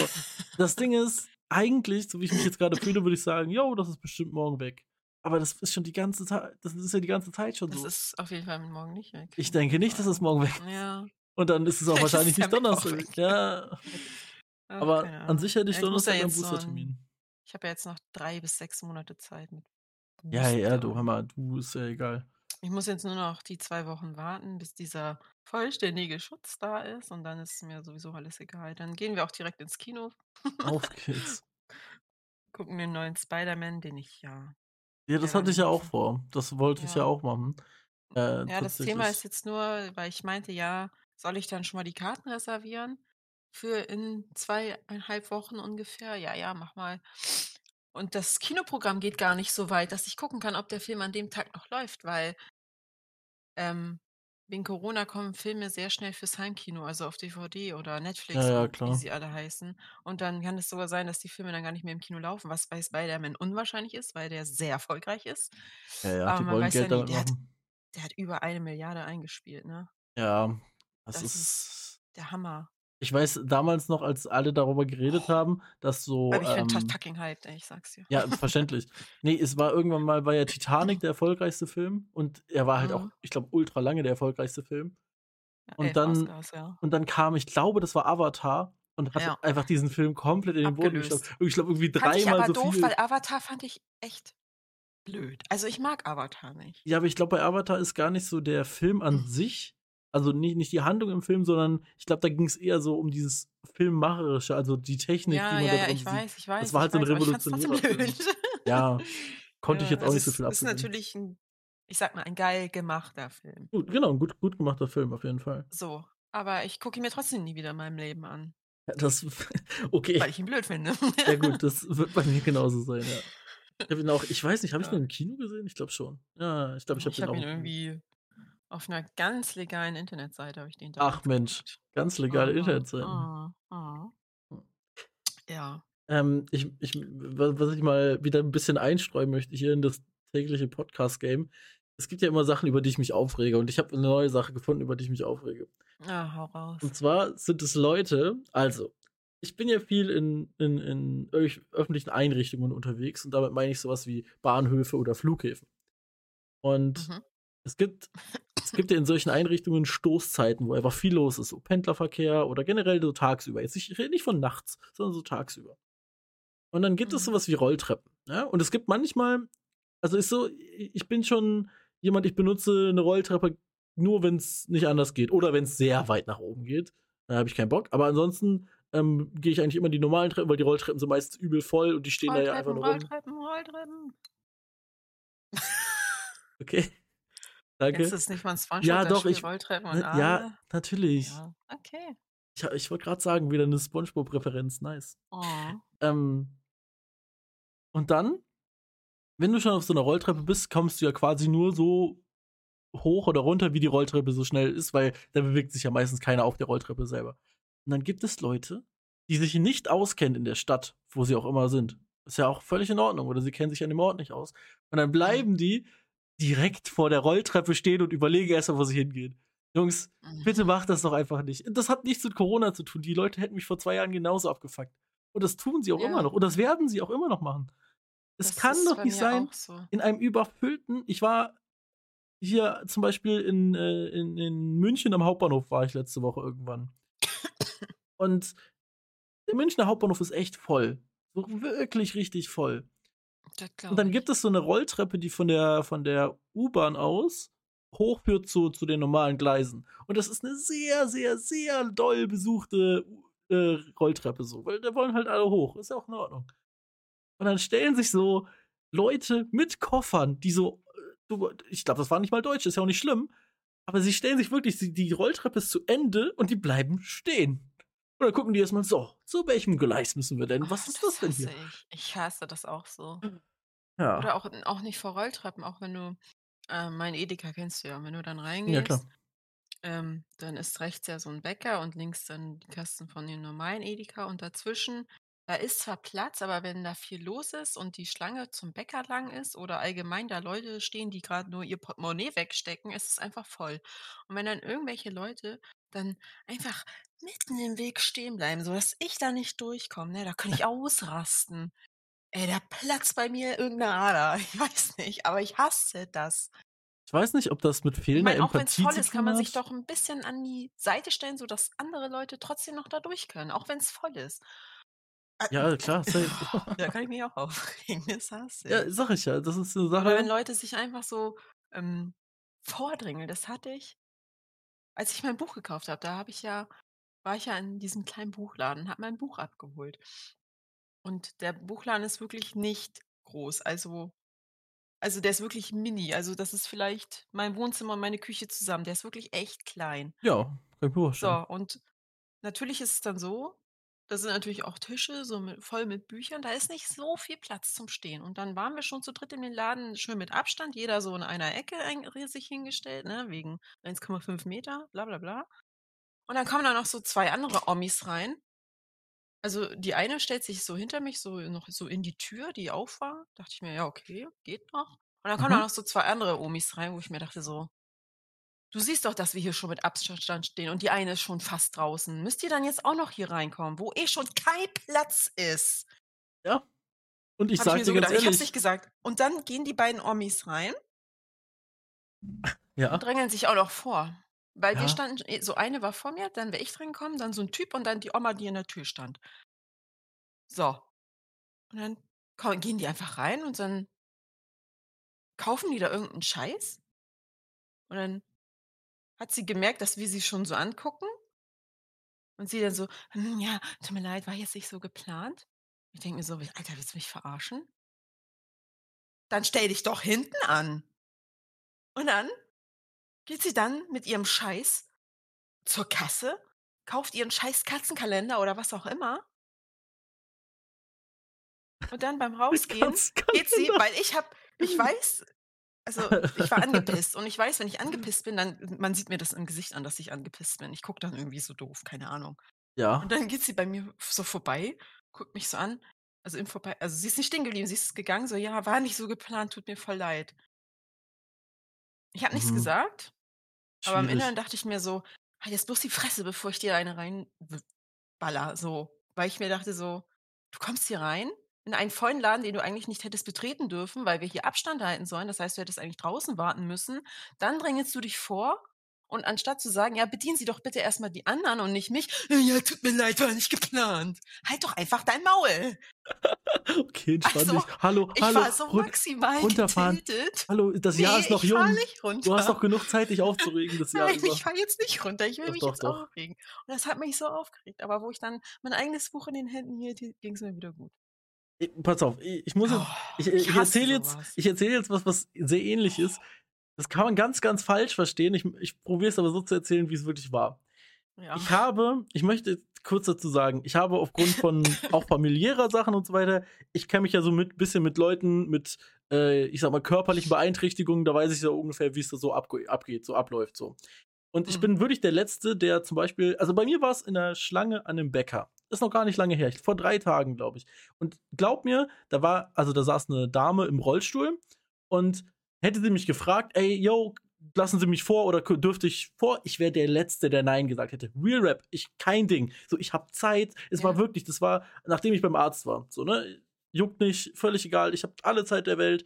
Das Ding ist, eigentlich, so wie ich mich jetzt gerade fühle, würde ich sagen, yo, das ist bestimmt morgen weg. Aber das ist schon die ganze Zeit, das ist ja die ganze Zeit schon Das so. ist auf jeden Fall morgen nicht weg, Ich denke nicht, dass es morgen weg ist. Ja. Und dann ist es auch Vielleicht wahrscheinlich nicht Donnerstag. Ja. Aber an sich hätte ich. Ja, ich muss ja Donnerstag meinen jetzt so Booster-Termin. ich habe ja jetzt noch 3 bis 6 Monate Zeit mit Ja, ja, du Booster. Hammer, du ist ja egal. Ich muss jetzt nur noch die 2 Wochen warten, bis dieser vollständige Schutz da ist und dann ist mir sowieso alles egal. Dann gehen wir auch direkt ins Kino. Auf geht's. Gucken den neuen Spider-Man, den ich ja Ja, das hatte ich ja auch auf vor. Das wollte ich ja Ja. auch machen. Äh, Ja, das Thema ist jetzt nur, weil ich meinte, ja, soll ich dann schon mal die Karten reservieren für in 2,5 Wochen ungefähr? Ja, ja, mach mal. Und das Kinoprogramm geht gar nicht so weit, dass ich gucken kann, ob der Film an dem Tag noch läuft, weil ähm, wegen Corona kommen Filme sehr schnell fürs Heimkino, also auf DVD oder Ja, Netflix ja, und wie sie alle heißen. Und dann kann es sogar sein, dass die Filme dann gar nicht mehr im Kino laufen, was bei Spider-Man unwahrscheinlich ist, weil der sehr erfolgreich ist. Ja, ja, Aber man weiß ja Geld nie, damit der hat der hat über 1 Milliarde eingespielt, ne? Ja, das Das ist. ist der Hammer. Ich weiß damals noch, als alle darüber geredet haben, dass so, Aber ich ähm, fucking hyped, ey, ich sag's dir. ja, verständlich. Nee, es war irgendwann mal, war ja Titanic der erfolgreichste Film und er war halt auch, Mhm. ich glaube, ultra lange der erfolgreichste Film. Ja, Und 11 dann, Oscars, ja. und dann kam, ich glaube, das war Avatar und hat Ja. einfach diesen Film komplett in den Boden geschlagen. Ich glaube, irgendwie Fand ich dreimal aber so doof, viel. weil Avatar fand ich echt blöd. Also, ich mag Avatar nicht. Ja, aber ich glaube, bei Avatar ist gar nicht so der Film an sich, also nicht, nicht die Handlung im Film, sondern ich glaube, da ging es eher so um dieses Filmmacherische, also die Technik, Ja, die man ja, da ja, drin ich sieht. weiß, ich weiß, Das war halt ich so ein ich revolutionärer Film. Ja, konnte ich Ja, jetzt auch also nicht so viel ist abgewinnen. natürlich 'n ich sage mal, ein geil gemachter Film. Gut, genau, 'n gut, gut gemachter Film auf jeden Fall. So, aber ich gucke ihn mir trotzdem nie wieder in meinem Leben an. Ja, das, okay. Weil ich ihn blöd finde. Ja gut, das wird bei mir genauso sein, ja. Ich habe ihn auch, ich weiß nicht, habe ich Ja. ihn im Kino gesehen? Ich glaube schon. Ja, ich glaube, ich habe Ich den habe auch. ihn im Kino- irgendwie auf einer ganz legalen Internetseite habe ich den Ach damals Mensch, ganz legale Mhm, Internetseiten. mhm, mhm. Ja. Ähm, ich, ich, wa- was ich mal wieder ein bisschen einstreuen möchte hier in das tägliche Podcast-Game. Es gibt ja immer Sachen, über die ich mich aufrege. Und ich habe eine neue Sache gefunden, über die ich mich aufrege. Ah, hau raus. Und zwar sind es Leute, also, ich bin ja viel in, in, in öf- öffentlichen Einrichtungen unterwegs und damit meine ich sowas wie Bahnhöfe oder Flughäfen. Und Mhm. es gibt, es gibt ja in solchen Einrichtungen Stoßzeiten, wo einfach viel los ist, so Pendlerverkehr oder generell so tagsüber. Jetzt ich rede nicht von nachts, sondern so tagsüber. Und dann gibt es Mhm. sowas wie Rolltreppen. Ja? Und es gibt manchmal, also ist so, ich bin schon jemand, ich benutze eine Rolltreppe nur, wenn es nicht anders geht oder wenn es sehr weit nach oben geht. Da habe ich keinen Bock. Aber ansonsten ähm, gehe ich eigentlich immer die normalen Treppen, weil die Rolltreppen sind meistens übel voll und die stehen da ja einfach nur rum. Rolltreppen, Rolltreppen. Okay. Danke. Kennst du es nicht von SpongeBob? Ja, doch, Spiel ich- Rolltreppen und Ne, ja, natürlich. Ja, okay. Ich, ich wollte gerade sagen, wieder eine Spongebob-Referenz. Nice. Oh. Ähm, und dann, wenn du schon auf so einer Rolltreppe bist, kommst du ja quasi nur so hoch oder runter, wie die Rolltreppe so schnell ist, weil da bewegt sich ja meistens keiner auf der Rolltreppe selber. Und dann gibt es Leute, die sich nicht auskennen in der Stadt, wo sie auch immer sind. Ist ja auch völlig in Ordnung, oder sie kennen sich an dem Ort nicht aus. Und dann bleiben die direkt vor der Rolltreppe stehen und überlegen erstmal, wo sie hingehen. Jungs, Mhm. Bitte macht das doch einfach nicht. Das hat nichts mit Corona zu tun. Die Leute hätten mich vor zwei Jahren genauso abgefuckt. Und das tun sie auch Ja. immer noch. Und das werden sie auch immer noch machen. Es Das kann doch nicht sein, So. in einem überfüllten. Ich war hier zum Beispiel in, äh, in, in München am Hauptbahnhof, war ich letzte Woche irgendwann. Und der Münchner Hauptbahnhof ist echt voll. So wirklich richtig voll. Und dann gibt es so eine Rolltreppe, die von der, von der U-Bahn aus hochführt zu, zu den normalen Gleisen. Und das ist eine sehr, sehr, sehr doll besuchte äh, Rolltreppe so, weil da wollen halt alle hoch. Ist ja auch in Ordnung. Und dann stellen sich so Leute mit Koffern, die so, äh, ich glaube, das war nicht mal Deutsch, ist ja auch nicht schlimm, aber sie stellen sich wirklich, die Rolltreppe ist zu Ende und die bleiben stehen. Und dann gucken die erstmal so, zu welchem Gleis müssen wir denn? Was Oh, ist das denn hasse hier? Ich. ich hasse das auch so. Ja, Oder auch, auch nicht vor Rolltreppen, auch wenn du, äh, mein Edeka kennst du ja, wenn du dann ja reingehst, klar. ähm, dann ist rechts ja so ein Bäcker und links dann die Kasten von den normalen Edeka und dazwischen, da ist zwar Platz, aber wenn da viel los ist und die Schlange zum Bäcker lang ist oder allgemein da Leute stehen, die gerade nur ihr Portemonnaie wegstecken, ist es einfach voll. Und wenn dann irgendwelche Leute dann einfach mitten im Weg stehen bleiben, sodass ich da nicht durchkomme, ne, da könnte ich ausrasten. Ey, da platzt bei mir irgendeine Ader. Ich weiß nicht, aber ich hasse das. Ich weiß nicht, ob das mit Ich fehlender meine, auch wenn es Empathie voll ist, kann man sich doch ein bisschen an die Seite stellen, sodass andere Leute trotzdem noch da durch können, auch wenn es voll ist. Äh, Ja, klar, safe. Da kann ich mich auch aufregen, das hasse Ja, ich. sag ich ja, das ist eine Oder wenn Sache. Leute sich einfach so ähm, vordrängeln, das hatte ich, als ich mein Buch gekauft habe. Da habe ich ja, war ich ja in diesem kleinen Buchladen, habe mein Buch abgeholt. Und der Buchladen ist wirklich nicht groß. Also, also der ist wirklich mini. Also das ist vielleicht mein Wohnzimmer und meine Küche zusammen. Der ist wirklich echt klein. Ja, kann ich mir. So, und natürlich ist es dann so, da sind natürlich auch Tische so mit, voll mit Büchern. Da ist nicht so viel Platz zum Stehen. Und dann waren wir schon zu dritt in den Laden, schön mit Abstand, jeder so in einer Ecke ein, sich hingestellt, ne, wegen 1,5 Meter, bla bla bla. Und dann kamen da noch so zwei andere Omis rein. Also die eine stellt sich so hinter mich, so noch so in die Tür, die auf war. Dachte ich mir, ja, okay, geht noch. Und dann da Mhm. noch so zwei andere Omis rein, wo ich mir dachte so, du siehst doch, dass wir hier schon mit Abstand stehen und die eine ist schon fast draußen. Müsst ihr dann jetzt auch noch hier reinkommen, wo eh schon kein Platz ist? Ja. Und ich Hab sag mir so dir ganz gedacht. Ich hab's ehrlich, nicht gesagt. Und dann gehen die beiden Omis rein ja, und drängeln sich auch noch vor. Weil wir Ja. standen, so eine war vor mir, dann wäre ich dran gekommen, dann so ein Typ und dann die Oma, die in der Tür stand. So. Und dann ko- gehen die einfach rein und dann kaufen die da irgendeinen Scheiß. Und dann hat sie gemerkt, dass wir sie schon so angucken. Und sie dann so, "Hm, ja, tut mir leid, war jetzt nicht so geplant. Ich denke mir so, Alter, willst du mich verarschen? Dann stell dich doch hinten an. Und dann geht sie dann mit ihrem Scheiß zur Kasse, kauft ihren scheiß Katzenkalender oder was auch immer. Und dann beim Rausgehen geht sie, weil ich hab, ich weiß, also ich war angepisst und ich weiß, wenn ich angepisst bin, dann, man sieht mir das im Gesicht an, dass ich angepisst bin. Ich gucke dann irgendwie so doof, keine Ahnung. Ja, Und dann geht sie bei mir so vorbei, guckt mich so an, also im Vorbei, also sie ist nicht stehen geblieben, sie ist gegangen, so, ja, war nicht so geplant, tut mir voll leid. Ich habe nichts Mhm. gesagt, aber schwierig. dann dachte ich mir so, halt jetzt bloß die Fresse, bevor ich dir eine reinballer, so. Weil ich mir dachte so, du kommst hier rein in einen vollen Laden, den du eigentlich nicht hättest betreten dürfen, weil wir hier Abstand halten sollen. Das heißt, du hättest eigentlich draußen warten müssen. Dann drängelst du dich vor Und anstatt zu sagen: „Ja, bedienen Sie doch bitte erst mal die anderen und nicht mich.“ „Ja, tut mir leid, war nicht geplant.“ Halt doch einfach dein Maul. Okay, entspann Also, dich. Hallo, ich hallo, war so maximal runterfahren. getiltet. Hallo, das Jahr Ne, ist noch ich jung. nicht runter. Du hast doch genug Zeit, dich aufzuregen. Das Jahr Nein, über. ich fahre jetzt nicht runter. Ich will Doch, mich doch, jetzt doch. aufregen. Und das hat mich so aufgeregt. Aber wo ich dann mein eigenes Buch in den Händen hielt, hi ging's mir wieder gut. Pass auf, ich muss jetzt Oh, ich ich ich erzähle jetzt ich erzähle jetzt was, was sehr ähnlich ist. Das kann man ganz, ganz falsch verstehen. Ich ich probiere es aber so zu erzählen, wie es wirklich war. Ja. Ich habe ich möchte kurz dazu sagen, ich habe aufgrund von auch familiärer Sachen und so weiter ich kenne mich ja so mit bisschen mit Leuten mit, äh, ich sage mal, körperlichen Beeinträchtigungen, da weiß ich so ungefähr, wie's da so abge abgeht so abläuft so. Und ich Mhm. bin wirklich der Letzte, der zum Beispiel also, bei mir war's in der Schlange an 'nem Bäcker. Ist noch gar nicht lange her, vor 3 Tagen, glaube ich. Und glaube mir, da war also, da saß 'ne Dame im Rollstuhl und hätte sie mich gefragt: „Ey, yo, lassen Sie mich vor oder dürfte ich vor?“ Ich wäre der Letzte, der nein gesagt hätte. Real Rap, ich kein Ding. So, ich habe Zeit. Es war Ja. wirklich das war, nachdem ich beim Arzt war, so, ne? Juckt nicht, völlig egal, ich habe alle Zeit der Welt.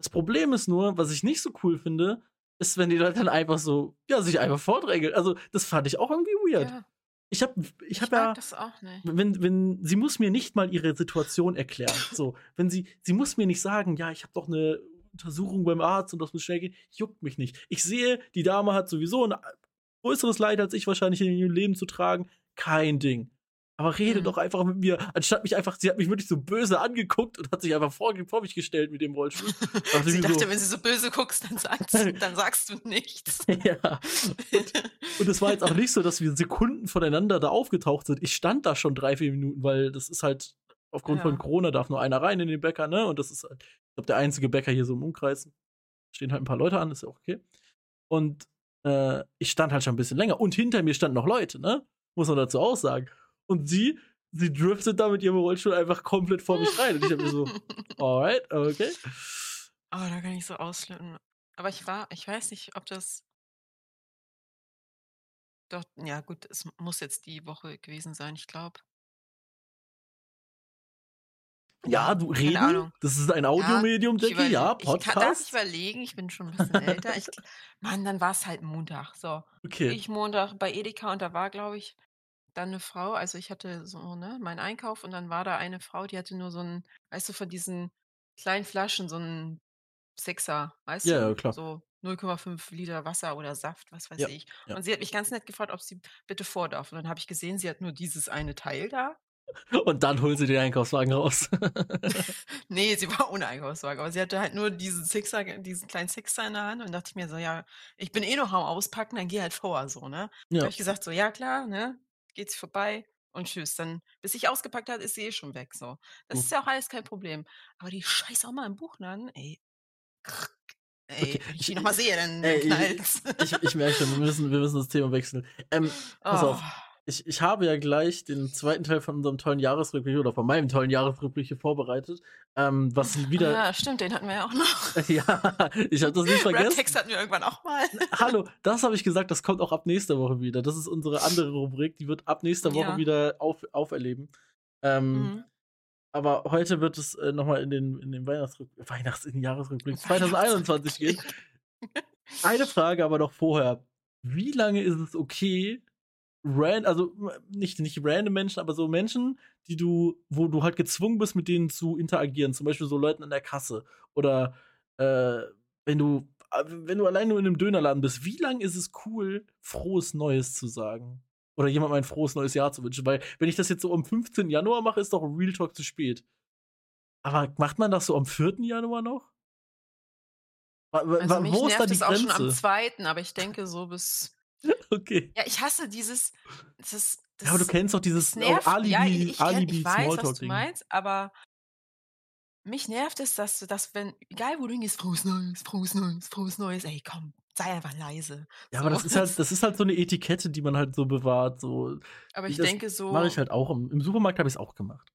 Das Problem ist nur, was ich nicht so cool finde, ist, wenn die Leute dann einfach so ja, sich einfach vordrängeln. Also, das fand ich auch irgendwie weird. Ja. Ich habe ich Ich habe mag ja das auch nicht. wenn wenn sie muss mir nicht mal ihre Situation erklären. So, wenn sie sie muss mir nicht sagen: „Ja, ich habe doch 'ne Untersuchung beim Arzt und das muss schnell gehen.“ Juckt mich nicht. Ich sehe, die Dame hat sowieso 'n größeres Leid als ich wahrscheinlich in ihrem Leben zu tragen. Kein Ding. Aber rede Mhm. doch einfach mit mir, anstatt mich einfach sie hat mich wirklich so böse angeguckt und hat sich einfach vor vor mich gestellt mit dem Rollstuhl. Dachte Sie dachte, so wenn sie so böse guckst, dann sagst du dann sagst du nichts. Ja. Und und es war jetzt auch nicht so, dass wir Sekunden voneinander da aufgetaucht sind. Ich stand da schon 3, 4 Minuten, weil das ist halt aufgrund von Ja. Corona darf nur einer rein in den Bäcker, ne? Und das ist halt, ich glaube, der einzige Bäcker hier so im Umkreis. Stehen halt 'n paar Leute an, ist ja auch okay. Und, äh, ich stand halt schon 'n bisschen länger und hinter mir standen noch Leute, ne? Muss man dazu auch sagen. Und sie sie driftet da mit ihrem Rollstuhl einfach komplett vor mich rein. Und ich habe mir so: „Alright, okay.“ Oh, da kann ich so ausflippen. Aber ich war ich weiß nicht, ob das Doch, ja gut, es muss jetzt die Woche gewesen sein, ich glaube. Ja, du keine reden, Ahnung. das ist ein Ja, Audiomedium, ich, überle ja, ich kann Podcast. überlegen? Ich bin schon 'n bisschen älter. Ich Mann, dann war's halt Montag. So, Okay. ich Montag bei Edeka und da war, glaube ich, dann 'ne Frau also, ich hatte so, ne, meinen Einkauf und dann war da eine Frau, die hatte nur so 'n weißt du, von diesen kleinen Flaschen, so 'n Sixer, weißt Ja, du? ja, klar. So 0,5 Liter Wasser oder Saft, was weiß Ja, ich. ja. Und sie hat mich ganz nett gefragt, ob sie bitte vor darf. Und dann habe ich gesehen, sie hat nur dieses eine Teil da. Und dann holt sie den Einkaufswagen raus. Ne, sie war ohne Einkaufswagen, aber sie hatte halt nur diesen Sixer diesen kleinen Sixer in der Hand und dachte ich mir so: „Ja, ich bin eh noch am Auspacken, dann geh halt vor“, so, ne? Da Ja. habe ich gesagt so: „Ja klar, ne?“ Geht sie vorbei und tschüss. Dann bis ich ausgepackt hat, ist sie eh schon weg, so. Das Hm. ist ja auch alles kein Problem. Aber die scheiß Oma im Buchladen, ey. Ey, Okay, wenn ich die noch mal sehe, dann ey, knallt's. ich ich ich merke schon, wir müssen wir müssen das Thema wechseln. Ähm, pass auf, Oh. Ich ich habe ja gleich den 2. Teil von unserem tollen Jahresrückblick oder von meinem tollen Jahresrückblick hier vorbereitet, ähm, was Ah wieder ja, stimmt, den hatten wir ja auch noch. Ja, ich habe das nicht vergessen. Raptext hatten wir irgendwann auch mal. Hallo, das habe ich gesagt, das kommt auch ab nächster Woche wieder. Das ist unsere andere Rubrik, die wird ab nächster Woche Ja. wieder auf auferleben. Ähm, Mhm. aber heute wird es, äh, noch mal in den in den Weihnachtsrück Weihnachts in den Jahresrückblick 2021 gehen. Eine Frage aber noch vorher. Wie lange ist es okay, ran also, nicht nicht random Menschen, aber so Menschen, die du wo du halt gezwungen bist, mit denen zu interagieren, zum Beispiel so Leuten an der Kasse oder, äh, wenn du a wenn du allein nur in 'nem Dönerladen bist, wie lang ist es cool, frohes Neues zu sagen? Oder jemandem ein frohes neues Jahr zu wünschen? Weil, wenn ich das jetzt so am 15. Januar mache, ist doch Real Talk zu spät. Aber macht man das so am 4. Januar noch? Also, wa mich wo ist da nervt die es auch schon am Grenze? 2., aber ich denke so bis Okay. Ja, ich hasse dieses das Ja, aber du das kennst doch dieses es nervt Alibi ja, ich ich Alibi ich weiß, was du meinst, aber mich nervt es, dass du dass wenn egal wo du hingehst: „Frohes Neues, frohes Neues, frohes Neues.“ Ey, komm, sei einfach leise. Ja, aber So, das ist halt das ist halt so 'ne Etikette, die man halt so bewahrt, so. Aber ich Das denke mache ich so halt auch im im Supermarkt habe ich's auch gemacht.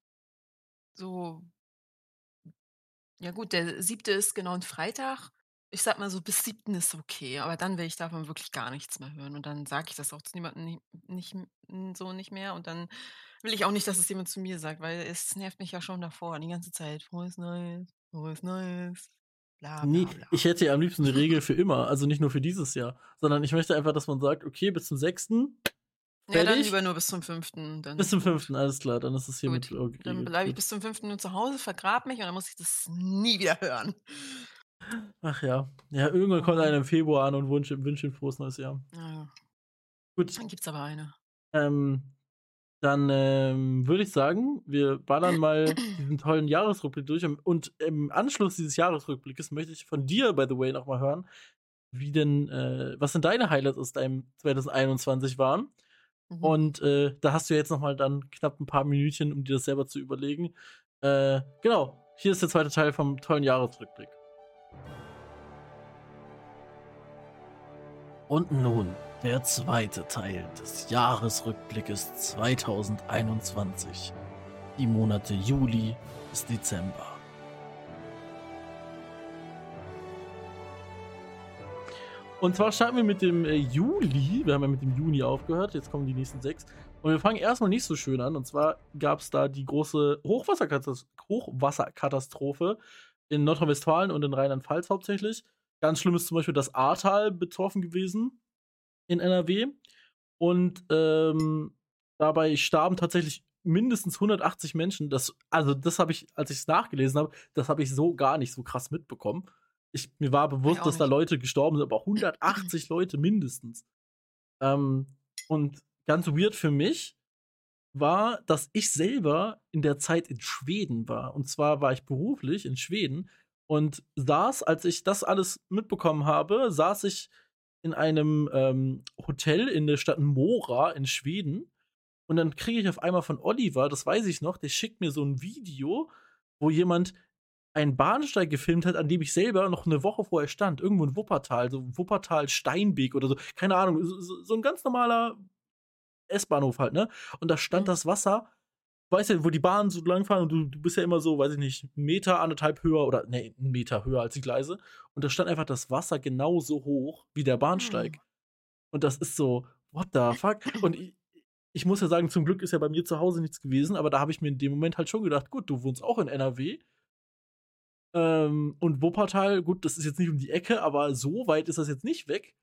so ja gut, der 7. ist genau 'n Freitag. Ich sage mal so, bis 7. ist okay, aber dann will ich davon wirklich gar nichts mehr hören und dann sage ich das auch zu niemandem ni nicht m so nicht mehr und dann will ich auch nicht, dass es jemand zu mir sagt, weil es nervt mich ja schon davor die ganze Zeit: „Frohes Neues, frohes Neues.“ bla bla Nee, bla. ich hätte ja am liebsten eine Regel für immer, also nicht nur für dieses Jahr, sondern ich möchte einfach, dass man sagt, okay, bis zum 6. ja, dann lieber nur bis zum 5. Dann Bis zum gut. 5. alles klar, dann ist es hier mit Gut, dann bleibe ich bis zum 5. nur zu Hause, vergrab mich und dann muss ich das nie wieder hören. Ach ja. Ja, irgendwann kommt einer im Februar an und wünscht, wünscht ein frohes neues Jahr. Ja, Gut, dann gibt's aber eine. ähm, dann ähm, würde ich sagen, wir ballern mal diesen tollen Jahresrückblick durch. Und im Anschluss dieses Jahresrückblickes möchte ich von dir, by the way, nochmal hören, wie denn, äh, was denn deine Highlights aus deinem 2021 waren. Mhm. Und äh, da hast du jetzt nochmal dann knapp ein paar Minütchen, um dir das selber zu überlegen. Äh, genau, hier ist der zweite Teil vom tollen Jahresrückblick. Und nun der zweite Teil des Jahresrückblickes 2021. Die Monate Juli bis Dezember. Und zwar starten wir mit dem äh, Juli. Wir haben ja mit dem Juni aufgehört. Jetzt kommen die nächsten sechs. Und wir fangen erstmal nicht so schön an. Und zwar gab es da die große Hochwasserkatas Hochwasserkatastrophe in Nordrhein-Westfalen und in Rheinland-Pfalz hauptsächlich. Ganz schlimm ist zum Beispiel das Ahrtal betroffen gewesen in NRW. Und ähm, dabei starben tatsächlich mindestens 180 Menschen. Das, also, das habe ich, als ich es nachgelesen habe, das habe ich so gar nicht so krass mitbekommen. Ich, mir war bewusst, dass da. Leute gestorben sind, aber 180 Leute mindestens. Ähm, und ganz weird für mich war, dass ich selber in der Zeit in Schweden war. Und zwar war ich beruflich in Schweden und saß, als ich das alles mitbekommen habe, saß ich in einem ähm, Hotel in der Stadt Mora in Schweden. Und dann kriege ich auf einmal von Oliver, das weiß ich noch, der schickt mir so ein Video, wo jemand einen Bahnsteig gefilmt hat, an dem ich selber noch eine Woche vorher stand. Irgendwo in Wuppertal, so Wuppertal Steinbeek oder so. Keine Ahnung, so so ein ganz normaler S-Bahnhof halt, ne? Und da stand Mhm. das Wasser, weißt du, wo die Bahnen so langfahren und du, du bist ja immer so, weiß ich nicht, einen Meter, anderthalb höher oder, nee, einen Meter höher als die Gleise. Und da stand einfach das Wasser genauso hoch wie der Bahnsteig. Hm. Und das ist so, what the fuck? Und ich, ich muss ja sagen, zum Glück ist ja bei mir zu Hause nichts gewesen, aber da habe ich mir in dem Moment halt schon gedacht, gut, du wohnst auch in NRW. Ähm, und Wuppertal, gut, das ist jetzt nicht um die Ecke, aber so weit ist das jetzt nicht weg.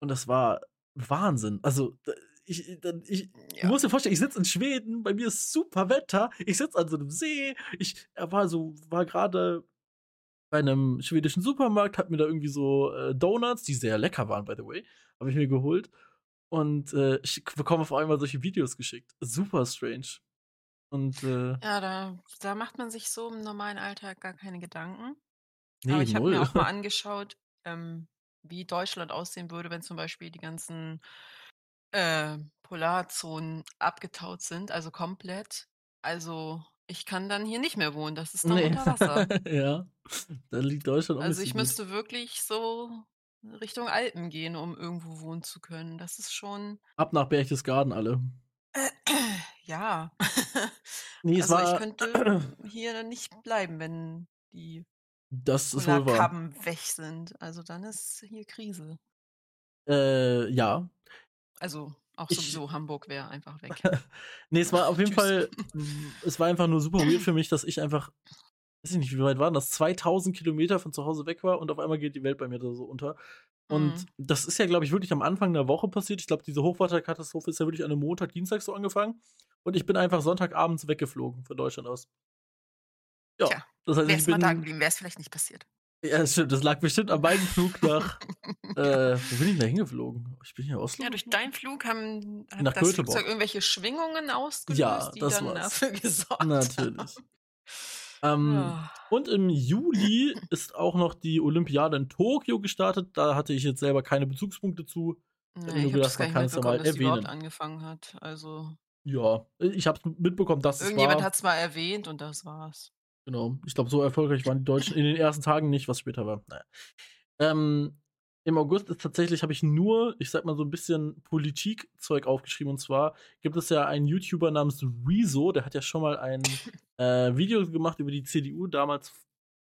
Und das war Wahnsinn. Also, ich, dann- ich, Ja. Du musst dir vorstellen, ich sitze in Schweden, bei mir ist super Wetter, ich sitze an so einem See, ich er war so, war gerade bei einem schwedischen Supermarkt, hab mir da irgendwie so äh, Donuts, die sehr lecker waren, by the way, habe ich mir geholt. Und äh, ich bekomme auf einmal solche Videos geschickt. Super strange. Und äh, Ja, da, da macht man sich so im normalen Alltag gar keine Gedanken. nee, Aber ich habe mir auch mal angeschaut, ähm, wie Deutschland aussehen würde, wenn zum Beispiel die ganzen äh, Polarzonen abgetaut sind, also komplett. Also ich kann dann hier nicht mehr wohnen, das ist dann nee. unter Wasser. ja, da liegt Deutschland auch Also ich müsste wirklich so Richtung Alpen gehen, um irgendwo wohnen zu können. Das ist schon, Ab nach Berchtesgaden alle. ja. Nee, Also ich war. könnte hier dann nicht bleiben, wenn die das ist wohl wahr. Polarkrabben weg sind. Also dann ist hier Krise. Äh, ja, Also auch Ich- sowieso Hamburg wäre einfach weg. Nee, es war auf jeden. Fall, es war einfach nur super weird für mich, dass ich einfach, weiß ich nicht, wie weit waren das, 2000 Kilometer von zu Hause weg war und auf einmal geht die Welt bei mir da so unter. Und Mhm. das ist ja, glaube ich, wirklich am Anfang der Woche passiert. Ich glaube, diese Hochwasserkatastrophe ist ja wirklich an einem Montag, Dienstag so angefangen. Und ich bin einfach Sonntagabends weggeflogen von Deutschland aus. Ja, Tja, das heißt, Wäre ich es mal da bin. geblieben, wäre es vielleicht nicht passiert. Ja, das stimmt, das lag bestimmt an meinem Flug nach. äh, wo bin ich denn da hingeflogen? Ich bin hier Oslo. Ja, durch deinen Flug haben, hat Nach das Göteborg. Flugzeug irgendwelche Schwingungen ausgelöst, Ja, die das dann war's. dafür gesorgt Natürlich. Ähm, Ja. Und im Juli ist auch noch die Olympiade in Tokio gestartet. Da hatte ich jetzt selber keine Bezugspunkte zu. Nee, nur ich habe gedacht, man kann es mal dass erwähnen. angefangen hat. Also Ja, ich habe mitbekommen, dass es irgendjemand war. hat es mal erwähnt und das war's. Genau. Ich glaube, so erfolgreich waren die Deutschen in den ersten Tagen nicht, was später war. Naja. Ähm, Im August ist tatsächlich, habe ich nur, ich sag mal, so ein bisschen Politikzeug aufgeschrieben. Und zwar gibt es ja einen YouTuber namens Rezo, der hat ja schon mal ein äh, Video gemacht über die CDU damals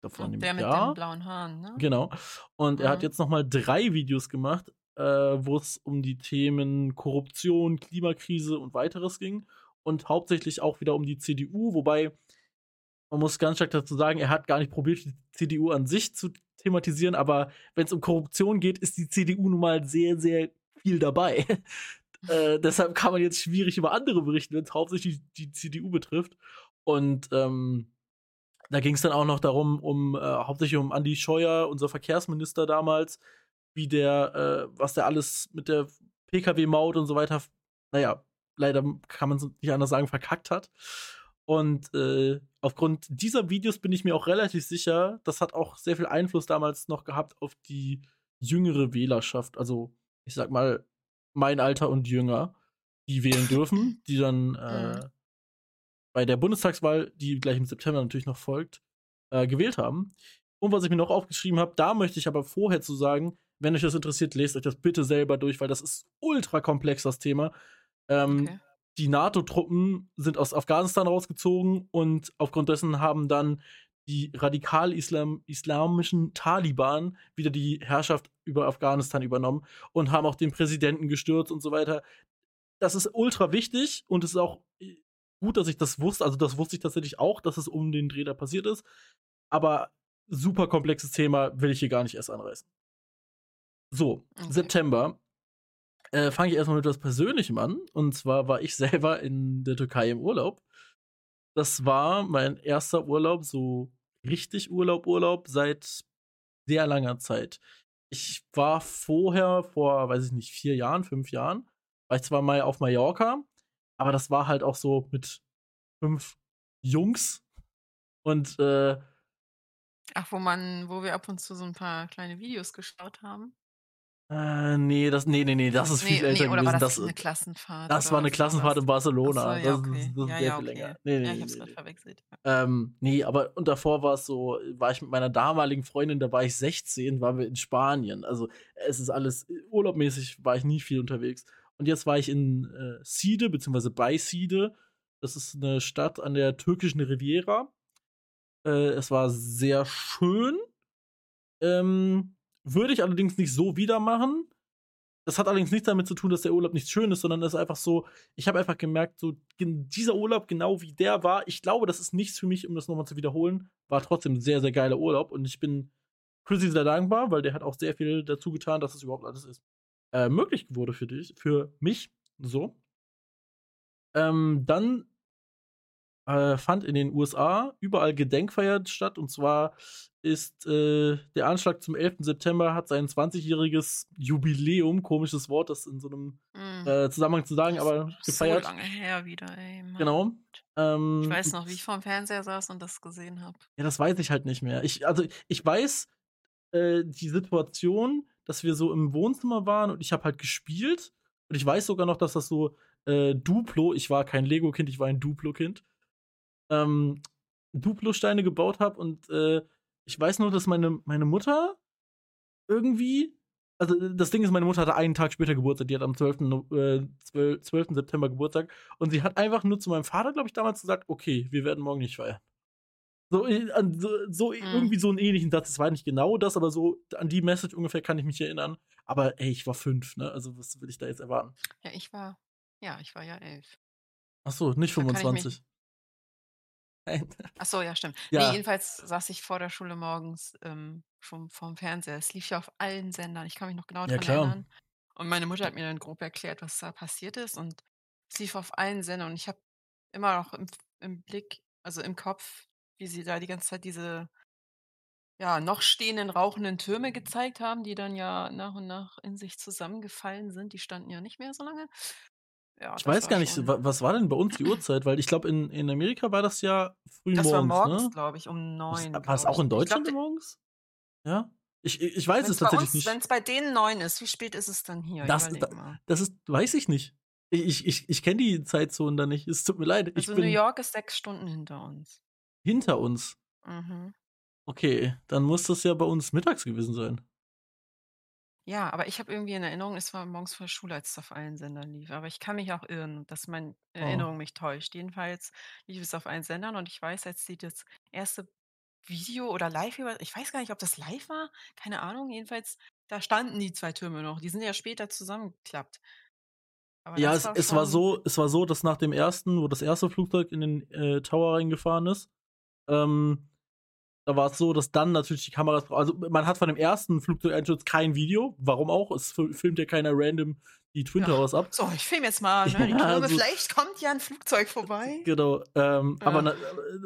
davor Der mit Jahr. den blauen Haaren, ne? Genau. Und er hat Mhm. jetzt noch mal drei Videos gemacht, äh, wo es um die Themen Korruption, Klimakrise und weiteres ging. Und hauptsächlich auch wieder um die CDU, wobei, man muss ganz stark dazu sagen, er hat gar nicht probiert, die CDU an sich zu thematisieren, aber wenn es um Korruption geht, ist die CDU nun mal sehr, sehr viel dabei. äh, deshalb kann man jetzt schwierig über andere berichten, wenn es hauptsächlich die, die, CDU betrifft. Und ähm, da ging es dann auch noch darum, um äh, hauptsächlich um Andy Scheuer, unser Verkehrsminister damals, wie der, äh, was der alles mit der Pkw-Maut und so weiter, naja, leider kann man es nicht anders sagen, verkackt hat. Und äh, aufgrund dieser Videos bin ich mir auch relativ sicher, das hat auch sehr viel Einfluss damals noch gehabt auf die jüngere Wählerschaft. Also, ich sag mal, mein Alter und jünger, die wählen dürfen, die dann äh, bei der Bundestagswahl, die gleich im September natürlich noch folgt, äh, gewählt haben. Und was ich mir noch aufgeschrieben habe, da möchte ich aber vorher zu sagen, wenn euch das interessiert, lest euch das bitte selber durch, weil das ist ultra komplex, das Thema. Ähm, okay die NATO-Truppen sind aus Afghanistan rausgezogen und aufgrund dessen haben dann die radikal-islamischen Taliban wieder die Herrschaft über Afghanistan übernommen und haben auch den Präsidenten gestürzt und so weiter. Das ist ultra wichtig und es ist auch äh, gut, dass ich das wusste. Also, das wusste ich tatsächlich auch, dass es um den Dreh da passiert ist. Aber super komplexes Thema will ich hier gar nicht erst anreißen. So, okay. September äh, fange ich erstmal mit etwas Persönlichem an. Und zwar war ich selber in der Türkei im Urlaub. Das war mein erster Urlaub, so richtig Urlaub, Urlaub seit sehr langer Zeit. Ich war vorher, vor, weiß ich nicht, vier Jahren, fünf Jahren, war ich zwar mal auf Mallorca, aber das war halt auch so mit fünf Jungs und äh, Ach, wo man, wo wir ab und zu so ein paar kleine Videos geschaut haben. Äh, nee, das, nee, nee, nee, das ist viel nee, älter nee, oder gewesen. War das, das eine Klassenfahrt? Das war eine Klassenfahrt in Barcelona. So, ja, okay. Das, das ja, ja, okay. länger. Nee, nee, ja, ich hab's nee, gerade verwechselt. Ähm, nee, aber und davor war es so, war ich mit meiner damaligen Freundin, da war ich 16, waren wir in Spanien. Also es ist alles, urlaubmäßig war ich nie viel unterwegs. Und jetzt war ich in äh, Side, beziehungsweise bei Side. Das ist eine Stadt an der türkischen Riviera. Äh, es war sehr schön. Ähm, würde ich allerdings nicht so wieder machen. Das hat allerdings nichts damit zu tun, dass der Urlaub nicht schön ist, sondern es ist einfach so, ich habe einfach gemerkt, so dieser Urlaub, genau wie der war, ich glaube, das ist nichts für mich, um das nochmal zu wiederholen. War trotzdem ein sehr, sehr geiler Urlaub und ich bin Chrissy sehr dankbar, weil der hat auch sehr viel dazu getan, dass es überhaupt alles ist. Äh, möglich wurde für dich, für mich, so. Ähm, dann äh, fand in den USA überall Gedenkfeier statt. Und zwar ist äh, der Anschlag zum 11. September hat sein 20-jähriges Jubiläum, komisches Wort, das in so einem mm. äh, Zusammenhang zu sagen, aber gefeiert. So lange her wieder, ey. Mann. Genau. Ähm, ich weiß noch, wie ich vor dem Fernseher saß und das gesehen habe. Ja, das weiß ich halt nicht mehr. Ich, also ich weiß äh, die Situation, dass wir so im Wohnzimmer waren und ich habe halt gespielt. Und ich weiß sogar noch, dass das so äh, Duplo, ich war kein Lego-Kind, ich war ein Duplo-Kind ähm, Duplo-Steine gebaut habe und äh, ich weiß nur, dass meine, meine Mutter irgendwie, also das Ding ist, meine Mutter hatte einen Tag später Geburtstag, die hat am 12. Äh, 12, 12. September Geburtstag und sie hat einfach nur zu meinem Vater, glaube ich, damals gesagt, okay, wir werden morgen nicht feiern. So, äh, so, so mhm. irgendwie so einen ähnlichen Satz. Es war nicht genau das, aber so an die Message ungefähr kann ich mich erinnern. Aber ey, ich war fünf, ne? Also was will ich da jetzt erwarten? Ja, ich war, ja, ich war ja elf. Ach so, nicht 25. Ach so, ja, stimmt. Ja. Ne, jedenfalls saß ich vor der Schule morgens ähm, schon vorm Fernseher. Es lief ja auf allen Sendern. Ich kann mich noch genau Ja, daran erinnern. Und meine Mutter hat mir dann grob erklärt, was da passiert ist. Und es lief auf allen Sendern. Und ich habe immer noch im, im Blick, also im Kopf, wie sie da die ganze Zeit diese ja, noch stehenden rauchenden Türme gezeigt haben, die dann ja nach und nach in sich zusammengefallen sind. Die standen ja nicht mehr so lange. Ja, ich weiß gar nicht, schon... was war denn bei uns die Uhrzeit? Weil ich glaube, in, in Amerika war das ja früh das morgens. Das war morgens, ne? glaube ich, um neun. War es auch in Deutschland glaub, morgens? Ja? Ich, ich weiß es tatsächlich uns, nicht. Wenn es bei denen neun ist, wie spät ist es dann hier? Das, da, das ist, weiß ich nicht. Ich, ich, ich kenne die Zeitzonen da nicht. Es tut mir leid. Also New York ist sechs Stunden hinter uns. Hinter uns? Mhm. Okay, dann muss das ja bei uns mittags gewesen sein. Ja, aber ich habe irgendwie in Erinnerung, es war morgens vor der Schule, als es auf allen Sendern lief. Aber ich kann mich auch irren, dass meine Oh. Erinnerung mich täuscht. Jedenfalls lief es auf allen Sendern und ich weiß, als sie das erste Video oder live über ich weiß gar nicht, ob das live war, keine Ahnung. Jedenfalls, da standen die zwei Türme noch. Die sind ja später zusammengeklappt. Aber Ja, es war es war so es war so, dass nach dem ersten wo das erste Flugzeug in den, äh, Tower reingefahren ist Ähm, da war es so, dass dann natürlich die Kameras, also man hat von dem ersten Flugzeugeinsturz kein Video, warum auch? Es filmt ja keiner random die Twin Ja. Towers ab. So, ich film jetzt mal, ne, Ja, Türme. so- Vielleicht kommt ja ein Flugzeug vorbei. Genau, ähm, Ja. aber na,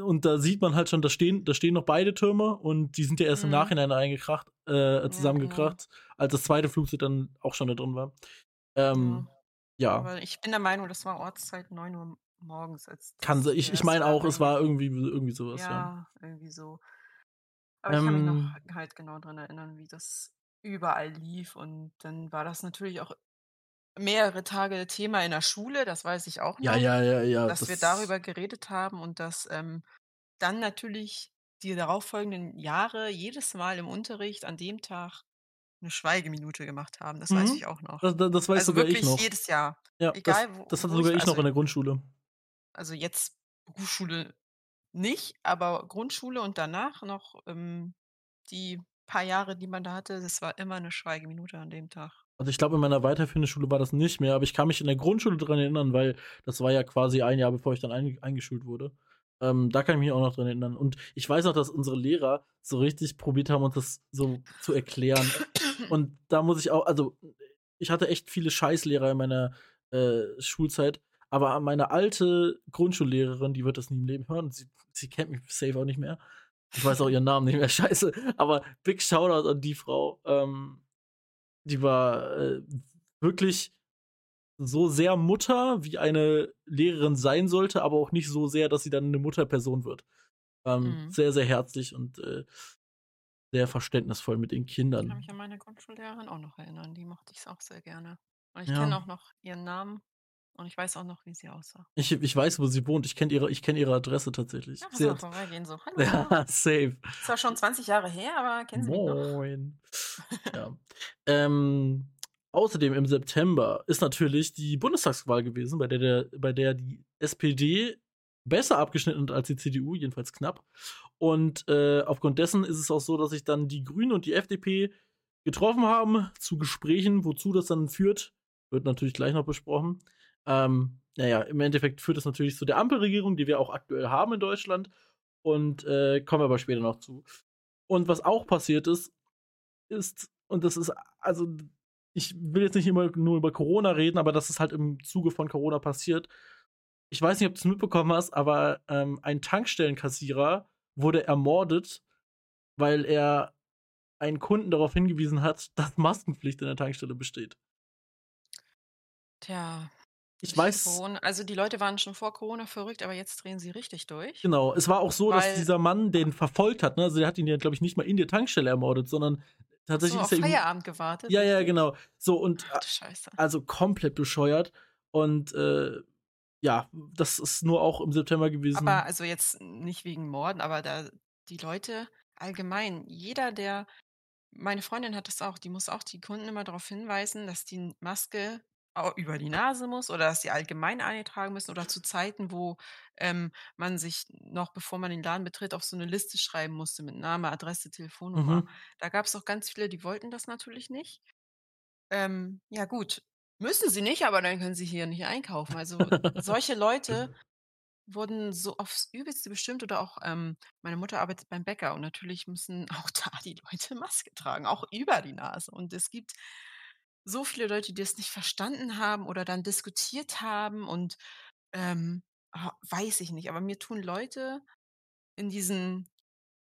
und da sieht man halt schon, da stehen, da stehen noch beide Türme und die sind ja erst im Mhm. Nachhinein eingekracht, äh, zusammengekracht, als das zweite Flugzeug dann auch schon da drin war. Ähm, ja, ich bin der Meinung, das war Ortszeit 9 Uhr morgens. Als kann ich, ich meine auch, es war irgendwie irgendwie sowas, ja. Ja, irgendwie so. Aber ich kann mich Ähm. noch halt genau dran erinnern, wie das überall lief. Und dann war das natürlich auch mehrere Tage Thema in der Schule, das weiß ich auch noch. Ja, ja, ja, ja. dass wir das- darüber geredet haben und dass ähm, dann natürlich die darauffolgenden Jahre jedes Mal im Unterricht an dem Tag eine Schweigeminute gemacht haben. Das weiß Mhm. ich auch noch. Das, das, das weiß also sogar wirklich ich noch. jedes Jahr. Ja, egal, das, wo- das hatte wo sogar ich- ich noch also- in der Grundschule. Also jetzt Berufsschule nicht, aber Grundschule und danach noch ähm, die paar Jahre, die man da hatte, das war immer eine Schweigeminute an dem Tag. Also ich glaube, in meiner weiterführenden Schule war das nicht mehr, aber ich kann mich in der Grundschule dran erinnern, weil das war ja quasi ein Jahr, bevor ich dann einge eingeschult wurde. Ähm, da kann ich mich auch noch dran erinnern. Und ich weiß auch, dass unsere Lehrer so richtig probiert haben, uns das so zu erklären. Und da muss ich auch, also ich hatte echt viele Scheißlehrer in meiner äh, Schulzeit, aber meine alte Grundschullehrerin, die wird das nie im Leben hören. Sie, sie kennt mich safe auch nicht mehr. Ich weiß auch ihren Namen nicht mehr, scheiße. Aber Big Shoutout an die Frau. Ähm, die war äh, wirklich so sehr Mutter, wie eine Lehrerin sein sollte, aber auch nicht so sehr, dass sie dann eine Mutterperson wird. Ähm, Mhm. Sehr, sehr herzlich und äh, sehr verständnisvoll mit den Ich Kindern. kann mich an meine Grundschullehrerin auch noch erinnern. Die mochte ich auch sehr gerne. Und ich Ja. kenne auch noch ihren Namen und ich weiß auch noch, wie sie aussah. Ich, ich weiß, wo sie wohnt. Ich kenne ihre, ich kenn ihre Adresse tatsächlich. Ja, Sie so, hat- vorbeigehen so. Hallo. ja, safe. Ist zwar schon 20 Jahre her, aber kennen Sie mich noch? Moin. ja. ähm, außerdem im September ist natürlich die Bundestagswahl gewesen, bei der, der, bei der die SPD besser abgeschnitten hat als die CDU, jedenfalls knapp. Und äh, aufgrund dessen ist es auch so, dass sich dann die Grünen und die FDP getroffen haben zu Gesprächen, wozu das dann führt, wird natürlich gleich noch besprochen. Ähm, naja, im Endeffekt führt es natürlich zu der Ampelregierung, die wir auch aktuell haben in Deutschland. Und äh, kommen wir aber später noch zu. Und was auch passiert ist, ist, und das ist, also, ich will jetzt nicht immer nur über Corona reden, aber das ist halt im Zuge von Corona passiert. Ich weiß nicht, ob du es mitbekommen hast, aber ähm, ein Tankstellenkassierer wurde ermordet, weil er einen Kunden darauf hingewiesen hat, dass Maskenpflicht in der Tankstelle besteht. Tja. Ich durch weiß, Corona, also die Leute waren schon vor Corona verrückt, aber jetzt drehen sie richtig durch. genau, es war auch so, dass dieser Mann den verfolgt hat, ne? Also der hat ihn ja, glaube ich, nicht mal in der Tankstelle ermordet, sondern So tatsächlich auf ist er. Feierabend gewartet. Ja, ja, genau. So, und Ach du Scheiße. also komplett bescheuert. Und äh, ja, das ist nur auch im September gewesen. Aber also jetzt nicht wegen Morden, aber da die Leute allgemein, jeder, der, meine Freundin hat das auch, die muss auch die Kunden immer darauf hinweisen, dass die Maske über die Nase muss oder dass sie allgemein eine tragen müssen oder zu Zeiten, wo ähm, man sich noch, bevor man den Laden betritt, auf so eine Liste schreiben musste mit Name, Adresse, Telefonnummer. Mhm. Da gab es auch ganz viele, die wollten das natürlich nicht. Ähm, ja gut, müssen sie nicht, aber dann können sie hier nicht einkaufen. Also solche Leute wurden so aufs Übelste bestimmt oder auch ähm, meine Mutter arbeitet beim Bäcker und natürlich müssen auch da die Leute Maske tragen, auch über die Nase. Und es gibt so viele Leute, die es nicht verstanden haben oder dann diskutiert haben und ähm, weiß ich nicht, aber mir tun Leute in diesen,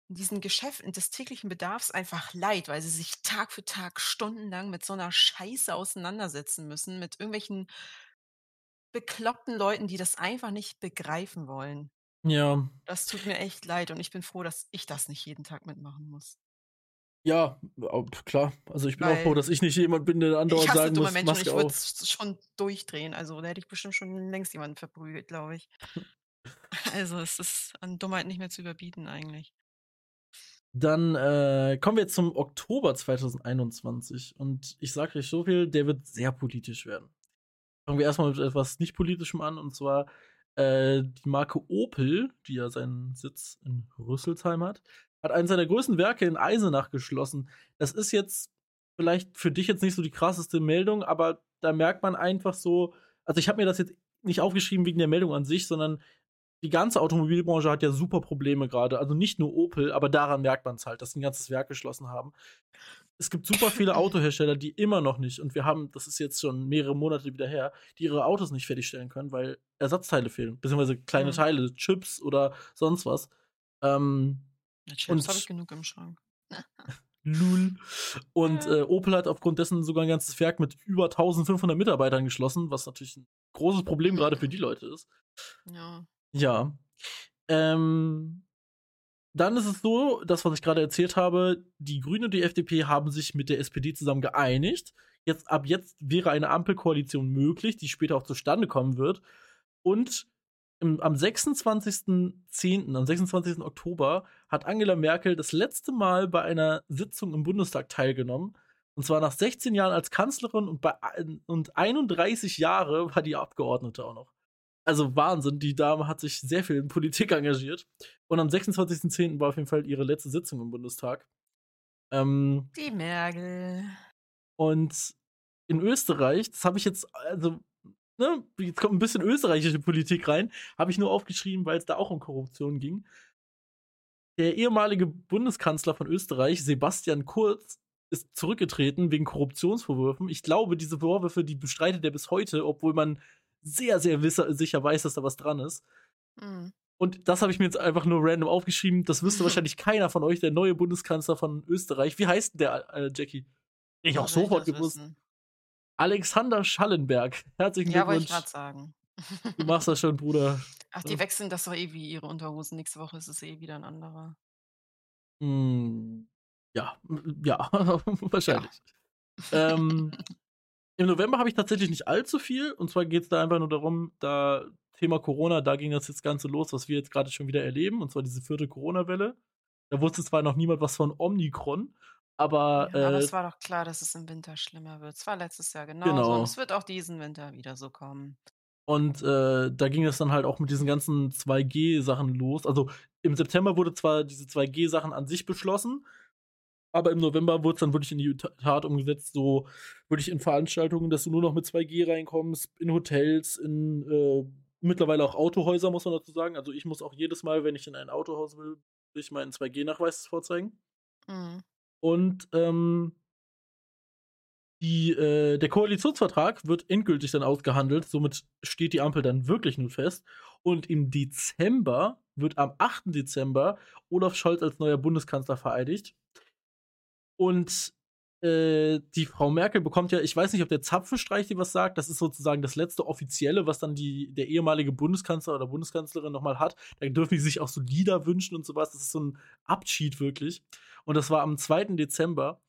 in diesen Geschäften des täglichen Bedarfs einfach leid, weil sie sich Tag für Tag stundenlang mit so einer Scheiße auseinandersetzen müssen, mit irgendwelchen bekloppten Leuten, die das einfach nicht begreifen wollen. Ja, Das tut mir echt leid und ich bin froh, dass ich das nicht jeden Tag mitmachen muss. Ja, klar. Also ich bin auch Weil froh, dass ich nicht jemand bin, der andauernd Ich hasse sagen dumme muss, Menschen Maske ich würde schon durchdrehen. Also da hätte ich bestimmt schon längst jemanden verprügelt, glaube ich. Also es ist an Dummheit nicht mehr zu überbieten eigentlich. Dann äh, kommen wir jetzt zum Oktober 2021. Und ich sage euch so viel, der wird sehr politisch werden. Fangen wir erstmal mit etwas nicht politischem an. Und zwar äh, die Marke Opel, die ja seinen Sitz in Rüsselsheim hat, hat eines seiner größten Werke in Eisenach geschlossen. Das ist jetzt vielleicht für dich jetzt nicht so die krasseste Meldung, aber da merkt man einfach so, also ich habe mir das jetzt nicht aufgeschrieben wegen der Meldung an sich, sondern die ganze Automobilbranche hat ja super Probleme gerade. Also nicht nur Opel, aber daran merkt man es halt, dass sie ein ganzes Werk geschlossen haben. Es gibt super viele Autohersteller, die immer noch nicht, und wir haben, das ist jetzt schon mehrere Monate wieder her, die ihre Autos nicht fertigstellen können, weil Ersatzteile fehlen, beziehungsweise kleine Mhm. Teile, Chips oder sonst was. Ähm, Ja, Chips habe ich genug im Schrank. Lul. Und äh, Opel hat aufgrund dessen sogar ein ganzes Werk mit über 1500 Mitarbeitern geschlossen, was natürlich ein großes Problem gerade für die Leute ist. Ja. Ja. Ähm, dann ist es so, das, was ich gerade erzählt habe, die Grünen und die FDP haben sich mit der SPD zusammen geeinigt. Jetzt, ab jetzt wäre eine Ampelkoalition möglich, die später auch zustande kommen wird. Und im, am 26.10., am 26. Oktober, hat Angela Merkel das letzte Mal bei einer Sitzung im Bundestag teilgenommen. Und zwar nach 16 Jahren als Kanzlerin und, bei, und 31 Jahre war die Abgeordnete auch noch. Also Wahnsinn, die Dame hat sich sehr viel in Politik engagiert. Und am 26.10. war auf jeden Fall ihre letzte Sitzung im Bundestag. Ähm, Die Merkel. und in Österreich, das habe ich jetzt, also, ne, jetzt kommt ein bisschen österreichische Politik rein, habe ich nur aufgeschrieben, weil es da auch um Korruption ging. Der ehemalige Bundeskanzler von Österreich, Sebastian Kurz, ist zurückgetreten wegen Korruptionsvorwürfen. Ich glaube, diese Vorwürfe, die bestreitet er bis heute, obwohl man sehr, sehr sicher weiß, dass da was dran ist. Hm. Und das habe ich mir jetzt einfach nur random aufgeschrieben. Das wüsste wahrscheinlich keiner von euch, der neue Bundeskanzler von Österreich. Wie heißt denn der, äh, Jackie? Ich auch sofort gewusst. wissen? Alexander Schallenberg. Herzlichen Ja, wollte ich Glückwunsch. gerade sagen. Du machst das schon, Bruder. Ach, die wechseln das doch eh wie ihre Unterhosen. Nächste Woche ist es eh wieder ein anderer. Hm, ja, ja, wahrscheinlich. Ähm, Im November habe ich tatsächlich nicht allzu viel. Und zwar geht es da einfach nur darum, da Thema Corona, da ging das jetzt Ganze los, was wir jetzt gerade schon wieder erleben. Und zwar diese vierte Corona-Welle. Da wusste zwar noch niemand was von Omikron, aber, Ja, aber äh, es war doch klar, dass es im Winter schlimmer wird. Es war letztes Jahr genauso Genau. und es wird auch diesen Winter wieder so kommen. Und äh, da ging es dann halt auch mit diesen ganzen 2G-Sachen los. Also im September wurde zwar diese 2G-Sachen an sich beschlossen, aber im November wurde es dann wirklich in die Ta- Tat umgesetzt, so wirklich in Veranstaltungen, dass du nur noch mit 2G reinkommst, in Hotels, in äh, mittlerweile auch Autohäuser, muss man dazu sagen. Also ich muss auch jedes Mal, wenn ich in ein Autohaus will, sich meinen 2G-Nachweis vorzeigen. Mhm. Und ähm, die, äh, der Koalitionsvertrag wird endgültig dann ausgehandelt. Somit steht die Ampel dann wirklich nun fest. Und im Dezember wird am 8. Dezember Olaf Scholz als neuer Bundeskanzler vereidigt. Und äh, die Frau Merkel bekommt ja, ich weiß nicht, ob der Zapfenstreich dir was sagt, das ist sozusagen das letzte offizielle, was dann die, der ehemalige Bundeskanzler oder Bundeskanzlerin nochmal hat. Da dürfen die sich auch so Lieder wünschen und sowas. Das ist so ein Abschied wirklich. Und das war am 2. Dezember.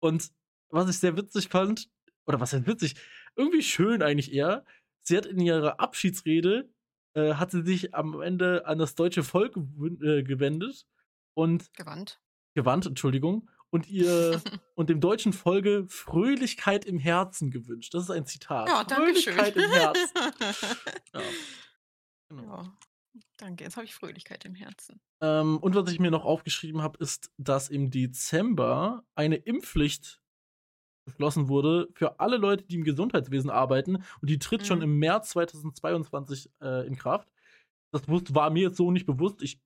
Und was ich sehr witzig fand, oder was heißt witzig, irgendwie schön eigentlich eher, sie hat in ihrer Abschiedsrede, äh, hat sie sich am Ende an das deutsche Volk äh, gewendet und Gewandt. gewandt, Entschuldigung, und ihr und dem deutschen Folge Fröhlichkeit im Herzen gewünscht. Das ist ein Zitat. Ja, danke schön. Fröhlichkeit im Herzen. Ja. Genau. ja, danke. Jetzt habe ich Fröhlichkeit im Herzen. Ähm, und was ich mir noch aufgeschrieben habe, ist, dass im Dezember eine Impfpflicht beschlossen wurde für alle Leute, die im Gesundheitswesen arbeiten. Und die tritt schon Mhm. im März 2022 äh, in Kraft. Das war mir jetzt so nicht bewusst. Ich,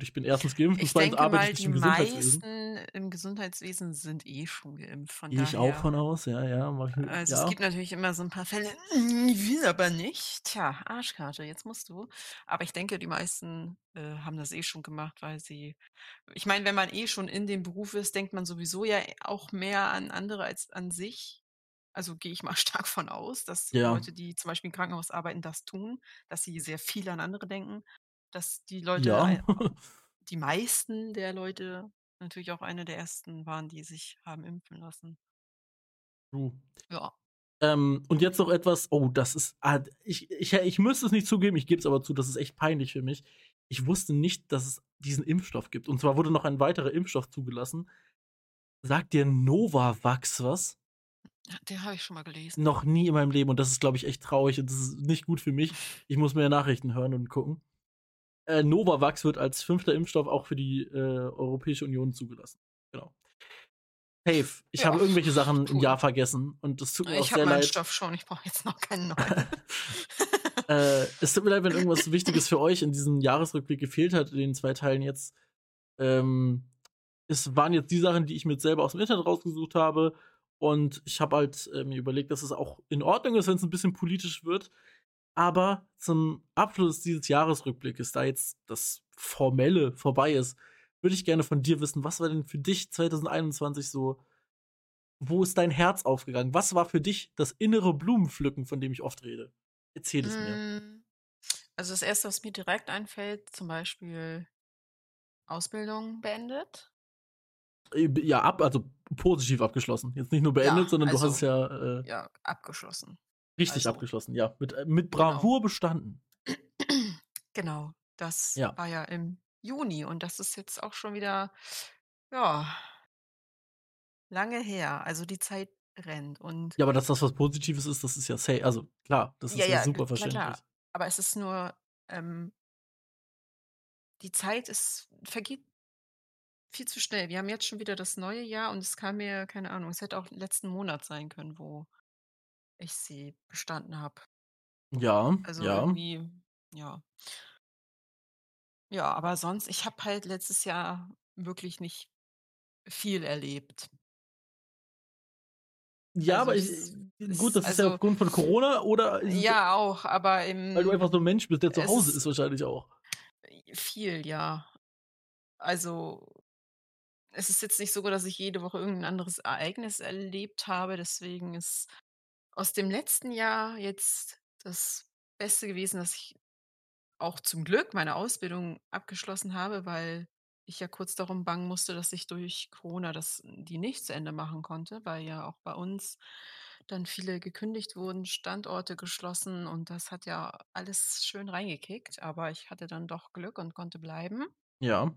ich bin erstens geimpft und zweitens arbeite ich nicht im Gesundheitswesen. meisten im Gesundheitswesen sind eh schon geimpft. Von Gehe ich daher. auch von aus, ja, ja. Mach ich, mir- Also ja. es gibt natürlich immer so ein paar Fälle, "Mm, ich will aber nicht. Tja, Arschkarte, jetzt musst du. Aber ich denke, die meisten äh, haben das eh schon gemacht, weil sie, ich meine, wenn man eh schon in dem Beruf ist, denkt man sowieso ja auch mehr an andere als an sich. Also gehe ich mal stark von aus, dass Ja. Leute, die zum Beispiel im Krankenhaus arbeiten, das tun, dass sie sehr viel an andere denken, dass die Leute, ja. die meisten der Leute natürlich auch eine der ersten waren, die sich haben impfen lassen. True. Ja. Ähm, und jetzt noch etwas, oh, das ist, ah, ich, ich, ich müsste es nicht zugeben, ich gebe es aber zu, das ist echt peinlich für mich. Ich wusste nicht, dass es diesen Impfstoff gibt. Und zwar wurde noch ein weiterer Impfstoff zugelassen. Sagt dir Novavax was? Den habe ich schon mal gelesen. Noch nie in meinem Leben. Und das ist, glaube ich, echt traurig und das ist nicht gut für mich. Ich muss mehr Nachrichten hören und gucken. Äh, Novavax wird als fünfter Impfstoff auch für die äh, Europäische Union zugelassen. Genau. Safe. Ich Ja, habe irgendwelche Sachen im. Jahr vergessen und das tut mir auch Ich habe sehr meinen leid. Stoff schon, ich brauche jetzt noch keinen neuen. äh, es tut mir leid, wenn irgendwas Wichtiges für euch in diesem Jahresrückblick gefehlt hat, in den zwei Teilen jetzt. Ähm, es waren jetzt die Sachen, die ich mir selber aus dem Internet rausgesucht habe. Und ich habe halt äh, mir überlegt, dass es auch in Ordnung ist, wenn es ein bisschen politisch wird. Aber zum Abschluss dieses Jahresrückblickes, da jetzt das Formelle vorbei ist, würde ich gerne von dir wissen, was war denn für dich 2021 so, wo ist dein Herz aufgegangen? Was war für dich das innere Blumenpflücken, von dem ich oft rede? Erzähl es mir. Mm, Also das Erste, was mir direkt einfällt, zum Beispiel Ausbildung beendet. Äh, Ja, ab, also positiv abgeschlossen. Jetzt nicht nur beendet, Ja, sondern du hast also es ja äh, ja, abgeschlossen. Richtig also- abgeschlossen. Ja, mit, äh, mit Genau. Bravour bestanden. Genau, das Ja. war ja im Juni und das ist jetzt auch schon wieder, ja, lange her. Also die Zeit rennt und Ja, aber dass das was Positives ist, das ist ja safe. Also klar, das ist Ja, ja, ja, super klar, klar. verständlich. aber es ist nur, ähm, die Zeit ist, vergeht viel zu schnell. Wir haben jetzt schon wieder das neue Jahr und es kam mir, keine Ahnung, es hätte auch letzten Monat sein können, wo ich sie bestanden habe. Ja, Also ja. irgendwie, ja. Ja, aber sonst, ich habe halt letztes Jahr wirklich nicht viel erlebt. Ja, Also aber ich, es gut, ist- das ist ja also- aufgrund von Corona oder ist Ja, auch, aber weil du im einfach so ein Mensch bist, der zu Hause ist- ist wahrscheinlich auch. viel, ja. Also es ist jetzt nicht so, dass ich jede Woche irgendein anderes Ereignis erlebt habe. Deswegen ist aus dem letzten Jahr jetzt das Beste gewesen, dass ich auch zum Glück meine Ausbildung abgeschlossen habe, weil ich ja kurz darum bangen musste, dass ich durch Corona das die nicht zu Ende machen konnte, weil ja auch bei uns dann viele gekündigt wurden, Standorte geschlossen und das hat ja alles schön reingekickt. Aber ich hatte dann doch Glück und konnte bleiben, Ja.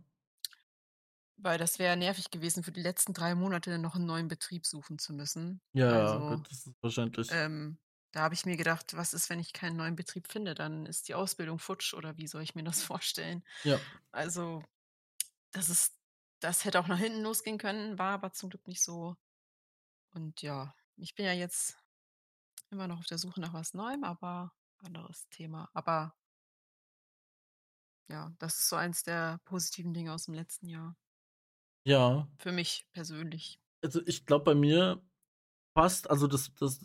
Weil das wäre nervig gewesen, für die letzten drei Monate noch einen neuen Betrieb suchen zu müssen. Ja, Also, gut, das ist verständlich. ähm, da habe ich mir gedacht, was ist, wenn ich keinen neuen Betrieb finde? Dann ist die Ausbildung futsch oder wie soll ich mir das vorstellen? ja. Also, das ist, das hätte auch nach hinten losgehen können, war aber zum Glück nicht so. Und ja, ich bin ja jetzt immer noch auf der Suche nach was Neuem, aber anderes Thema. Aber ja, das ist so eins der positiven Dinge aus dem letzten Jahr. Ja. Für mich persönlich. Also ich glaube bei mir passt, also das, das,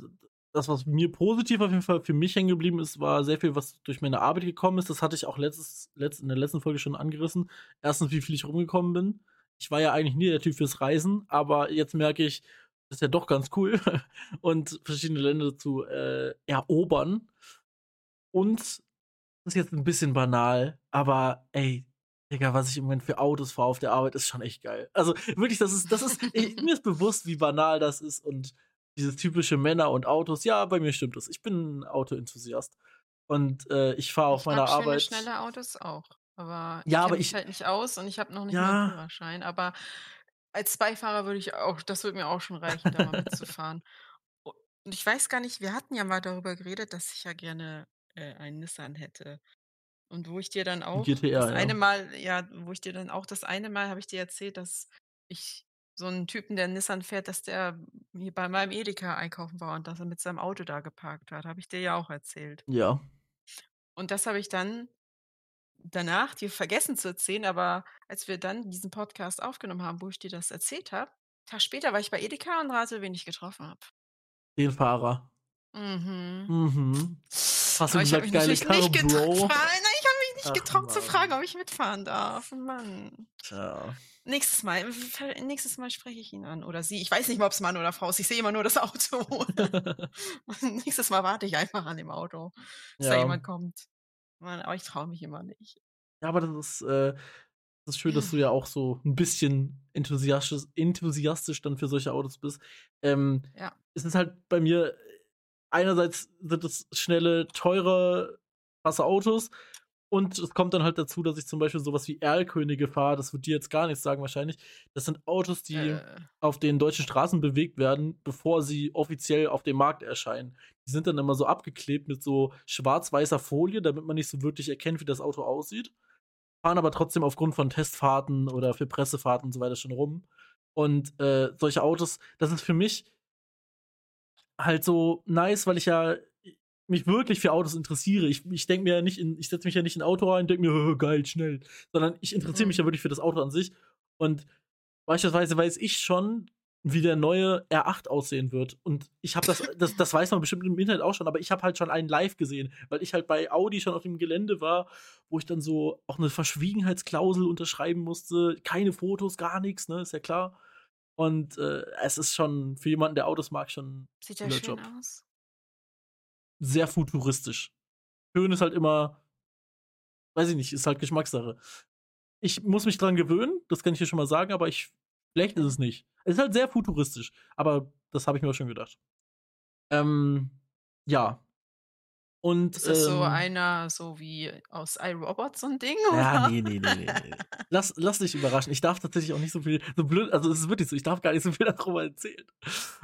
das, was mir positiv auf jeden Fall für mich hängen geblieben ist, war sehr viel, was durch meine Arbeit gekommen ist. Das hatte ich auch letztes, letzt, in der letzten Folge schon angerissen. Erstens, wie viel ich rumgekommen bin. Ich war ja eigentlich nie der Typ fürs Reisen, aber jetzt merke ich, das ist ja doch ganz cool. Und verschiedene Länder zu äh, erobern. Und das ist jetzt ein bisschen banal, aber ey, Digga, was ich im Moment für Autos fahre auf der Arbeit, ist schon echt geil. Also wirklich, das ist, das ist, ich, mir ist bewusst, wie banal das ist und dieses typische Männer und Autos. Ja, bei mir stimmt das. Ich bin ein Autoenthusiast. Und äh, ich fahre auf Ich meiner schöne, Arbeit. schnelle Autos auch. Aber Ja, ich aber kenne mich ich- halt nicht aus und ich habe noch nicht Ja. mal einen Führerschein. Aber als Beifahrer würde ich auch, das würde mir auch schon reichen, da mal mitzufahren. Und ich weiß gar nicht, wir hatten ja mal darüber geredet, dass ich ja gerne äh, einen Nissan hätte. Und wo ich dir dann auch GTR, das ja. eine Mal, ja, wo ich dir dann auch das eine Mal habe ich dir erzählt, dass ich so einen Typen, der Nissan fährt, dass der hier bei meinem Edeka einkaufen war und dass er mit seinem Auto da geparkt hat. Habe ich dir ja auch erzählt. Ja. Und das habe ich dann danach dir vergessen zu erzählen, aber als wir dann diesen Podcast aufgenommen haben, wo ich dir das erzählt habe, Tag später war ich bei Edeka und rate, wen ich getroffen habe. Den Fahrer. Mhm. Mhm. Hast du Aber ich habe gesagt, mich geile Karre. Bro? Nein, nicht Ach, getraut zu Mann. fragen, ob ich mitfahren darf. Mann. Tja. Nächstes Mal, nächstes Mal spreche ich ihn an. Oder sie. Ich weiß nicht mal, ob es Mann oder Frau ist. Ich sehe immer nur das Auto. nächstes Mal warte ich einfach an dem Auto, bis da Ja. jemand kommt. Mann, aber ich traue mich immer nicht. Ja, aber das ist, äh, das ist schön, dass du ja auch so ein bisschen enthusiastisch, enthusiastisch dann für solche Autos bist. Ähm, Ja. Es ist halt bei mir, einerseits sind es schnelle, teure, krasse Autos. Und es kommt dann halt dazu, dass ich zum Beispiel sowas wie Erlkönige fahre. Das wird dir jetzt gar nichts sagen wahrscheinlich. Das sind Autos, die Äh, auf den deutschen Straßen bewegt werden, bevor sie offiziell auf dem Markt erscheinen. Die sind dann immer so abgeklebt mit so schwarz-weißer Folie, damit man nicht so wirklich erkennt, wie das Auto aussieht. Fahren aber trotzdem aufgrund von Testfahrten oder für Pressefahrten und so weiter schon rum. Und äh, solche Autos, das ist für mich halt so nice, weil ich ja mich wirklich für Autos interessiere. Ich, ich denke mir ja nicht in, ich setze mich ja nicht in ein Auto rein und denke mir, geil, schnell. Sondern ich interessiere mich Mhm. ja wirklich für das Auto an sich. Und beispielsweise weiß ich schon, wie der neue R8 aussehen wird. Und ich habe das, das, das weiß man bestimmt im Internet auch schon, aber ich habe halt schon einen live gesehen, weil ich halt bei Audi schon auf dem Gelände war, wo ich dann so auch eine Verschwiegenheitsklausel unterschreiben musste. Keine Fotos, gar nichts, ne, ist ja klar. Und äh, es ist schon für jemanden, der Autos mag, schon Sieht Cooler schön Job. aus? Sehr futuristisch. Schön ist halt immer, weiß ich nicht, ist halt Geschmackssache. Ich muss mich dran gewöhnen, das kann ich dir schon mal sagen, aber ich, schlecht ist es nicht. Es ist halt sehr futuristisch, aber das habe ich mir auch schon gedacht. Ähm, ja. Und, Ist das so ähm, einer, so wie aus iRobot so ein Ding? Ja, oder? nee, nee, nee, nee, nee. Lass, lass dich überraschen. Ich darf tatsächlich auch nicht so viel, so blöd, also es ist wirklich so, ich darf gar nicht so viel darüber erzählen.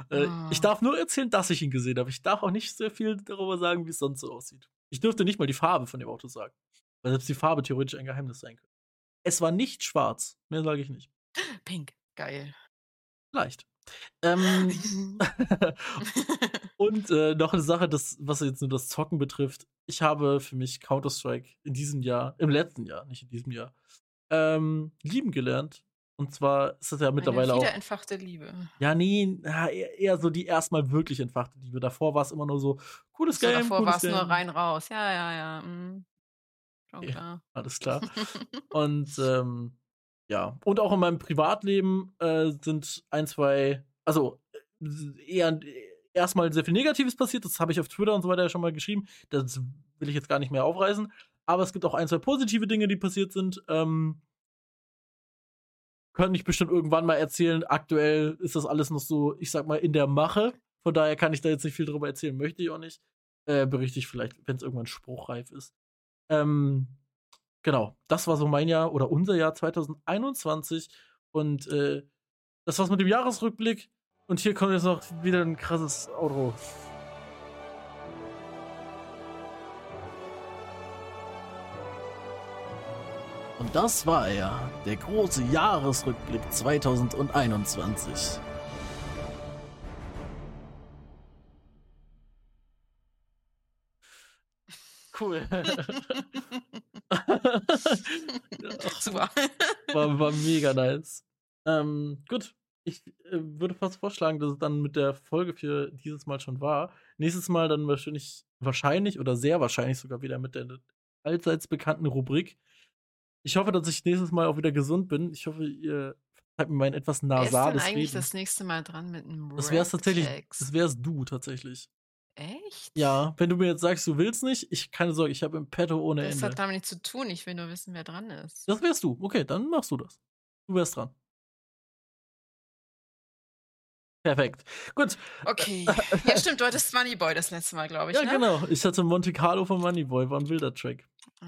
Äh, Ah. Ich darf nur erzählen, dass ich ihn gesehen habe. Ich darf auch nicht sehr viel darüber sagen, wie es sonst so aussieht. Ich dürfte nicht mal die Farbe von dem Auto sagen. Weil selbst die Farbe theoretisch ein Geheimnis sein könnte. Es war nicht schwarz. Mehr sage ich nicht. Pink, geil. Leicht. Ähm, und äh, noch eine Sache, das, was jetzt nur das Zocken betrifft. Ich habe für mich Counter-Strike in diesem Jahr, im letzten Jahr, nicht in diesem Jahr, ähm, lieben gelernt. Und zwar ist das ja mittlerweile Eine auch. wiederentfachte Liebe. Ja, nee, ja, eher, so die erstmal wirklich entfachte Liebe. Davor war es immer nur so, cooles So, Game, davor war es nur rein raus. Ja, ja, ja. mm. Schon Ja. klar. Alles klar. Und ähm, ja, und auch in meinem Privatleben äh, sind ein, zwei, also äh, eher erstmal sehr viel Negatives passiert. Das habe ich auf Twitter und so weiter ja schon mal geschrieben. Das will ich jetzt gar nicht mehr aufreißen. Aber es gibt auch ein, zwei positive Dinge, die passiert sind. Ähm, könnte ich bestimmt irgendwann mal erzählen. Aktuell ist das alles noch so, ich sag mal, in der Mache. Von daher kann ich da jetzt nicht viel drüber erzählen, möchte ich auch nicht. Äh, berichte ich vielleicht, wenn es irgendwann spruchreif ist. Ähm, genau, das war so mein Jahr oder unser Jahr 2021. Und äh, das war's mit dem Jahresrückblick. Und hier kommt jetzt noch wieder ein krasses Outro. Und das war er, der große Jahresrückblick 2021. Cool. Super. war, war mega nice. Ähm, gut, ich äh, würde fast vorschlagen, dass es dann mit der Folge für dieses Mal schon war. Nächstes Mal dann wahrscheinlich, wahrscheinlich oder sehr wahrscheinlich sogar wieder mit der allseits bekannten Rubrik. Ich hoffe, dass ich nächstes Mal auch wieder gesund bin. Ich hoffe, ihr habt mir mein etwas Wer ist denn nasales eigentlich Reden. das nächste Mal dran mit einem Das wär's tatsächlich, das wär's du tatsächlich. Echt? Ja, wenn du mir jetzt sagst, du willst nicht, ich keine Sorge, ich habe im Petto ohne Das Ende. hat damit nichts zu tun. Ich will nur wissen, wer dran ist. Das wärst du. Okay, dann machst du das. Du wärst dran. Perfekt. Gut. Okay. Ja, stimmt, du hattest Moneyboy das letzte Mal, glaube ich. Ja, ne? genau. Ich hatte Monte Carlo von Moneyboy, war ein wilder Track. Mhm.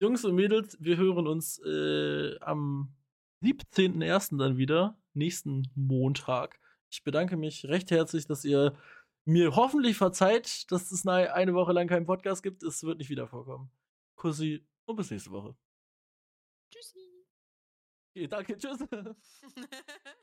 Jungs und Mädels, wir hören uns äh, am 17.01. dann wieder, nächsten Montag. Ich bedanke mich recht herzlich, dass ihr mir hoffentlich verzeiht, dass es eine eine Woche lang keinen Podcast gibt. Es wird nicht wieder vorkommen. Kussi und bis nächste Woche. Tschüssi. Okay, danke, tschüss.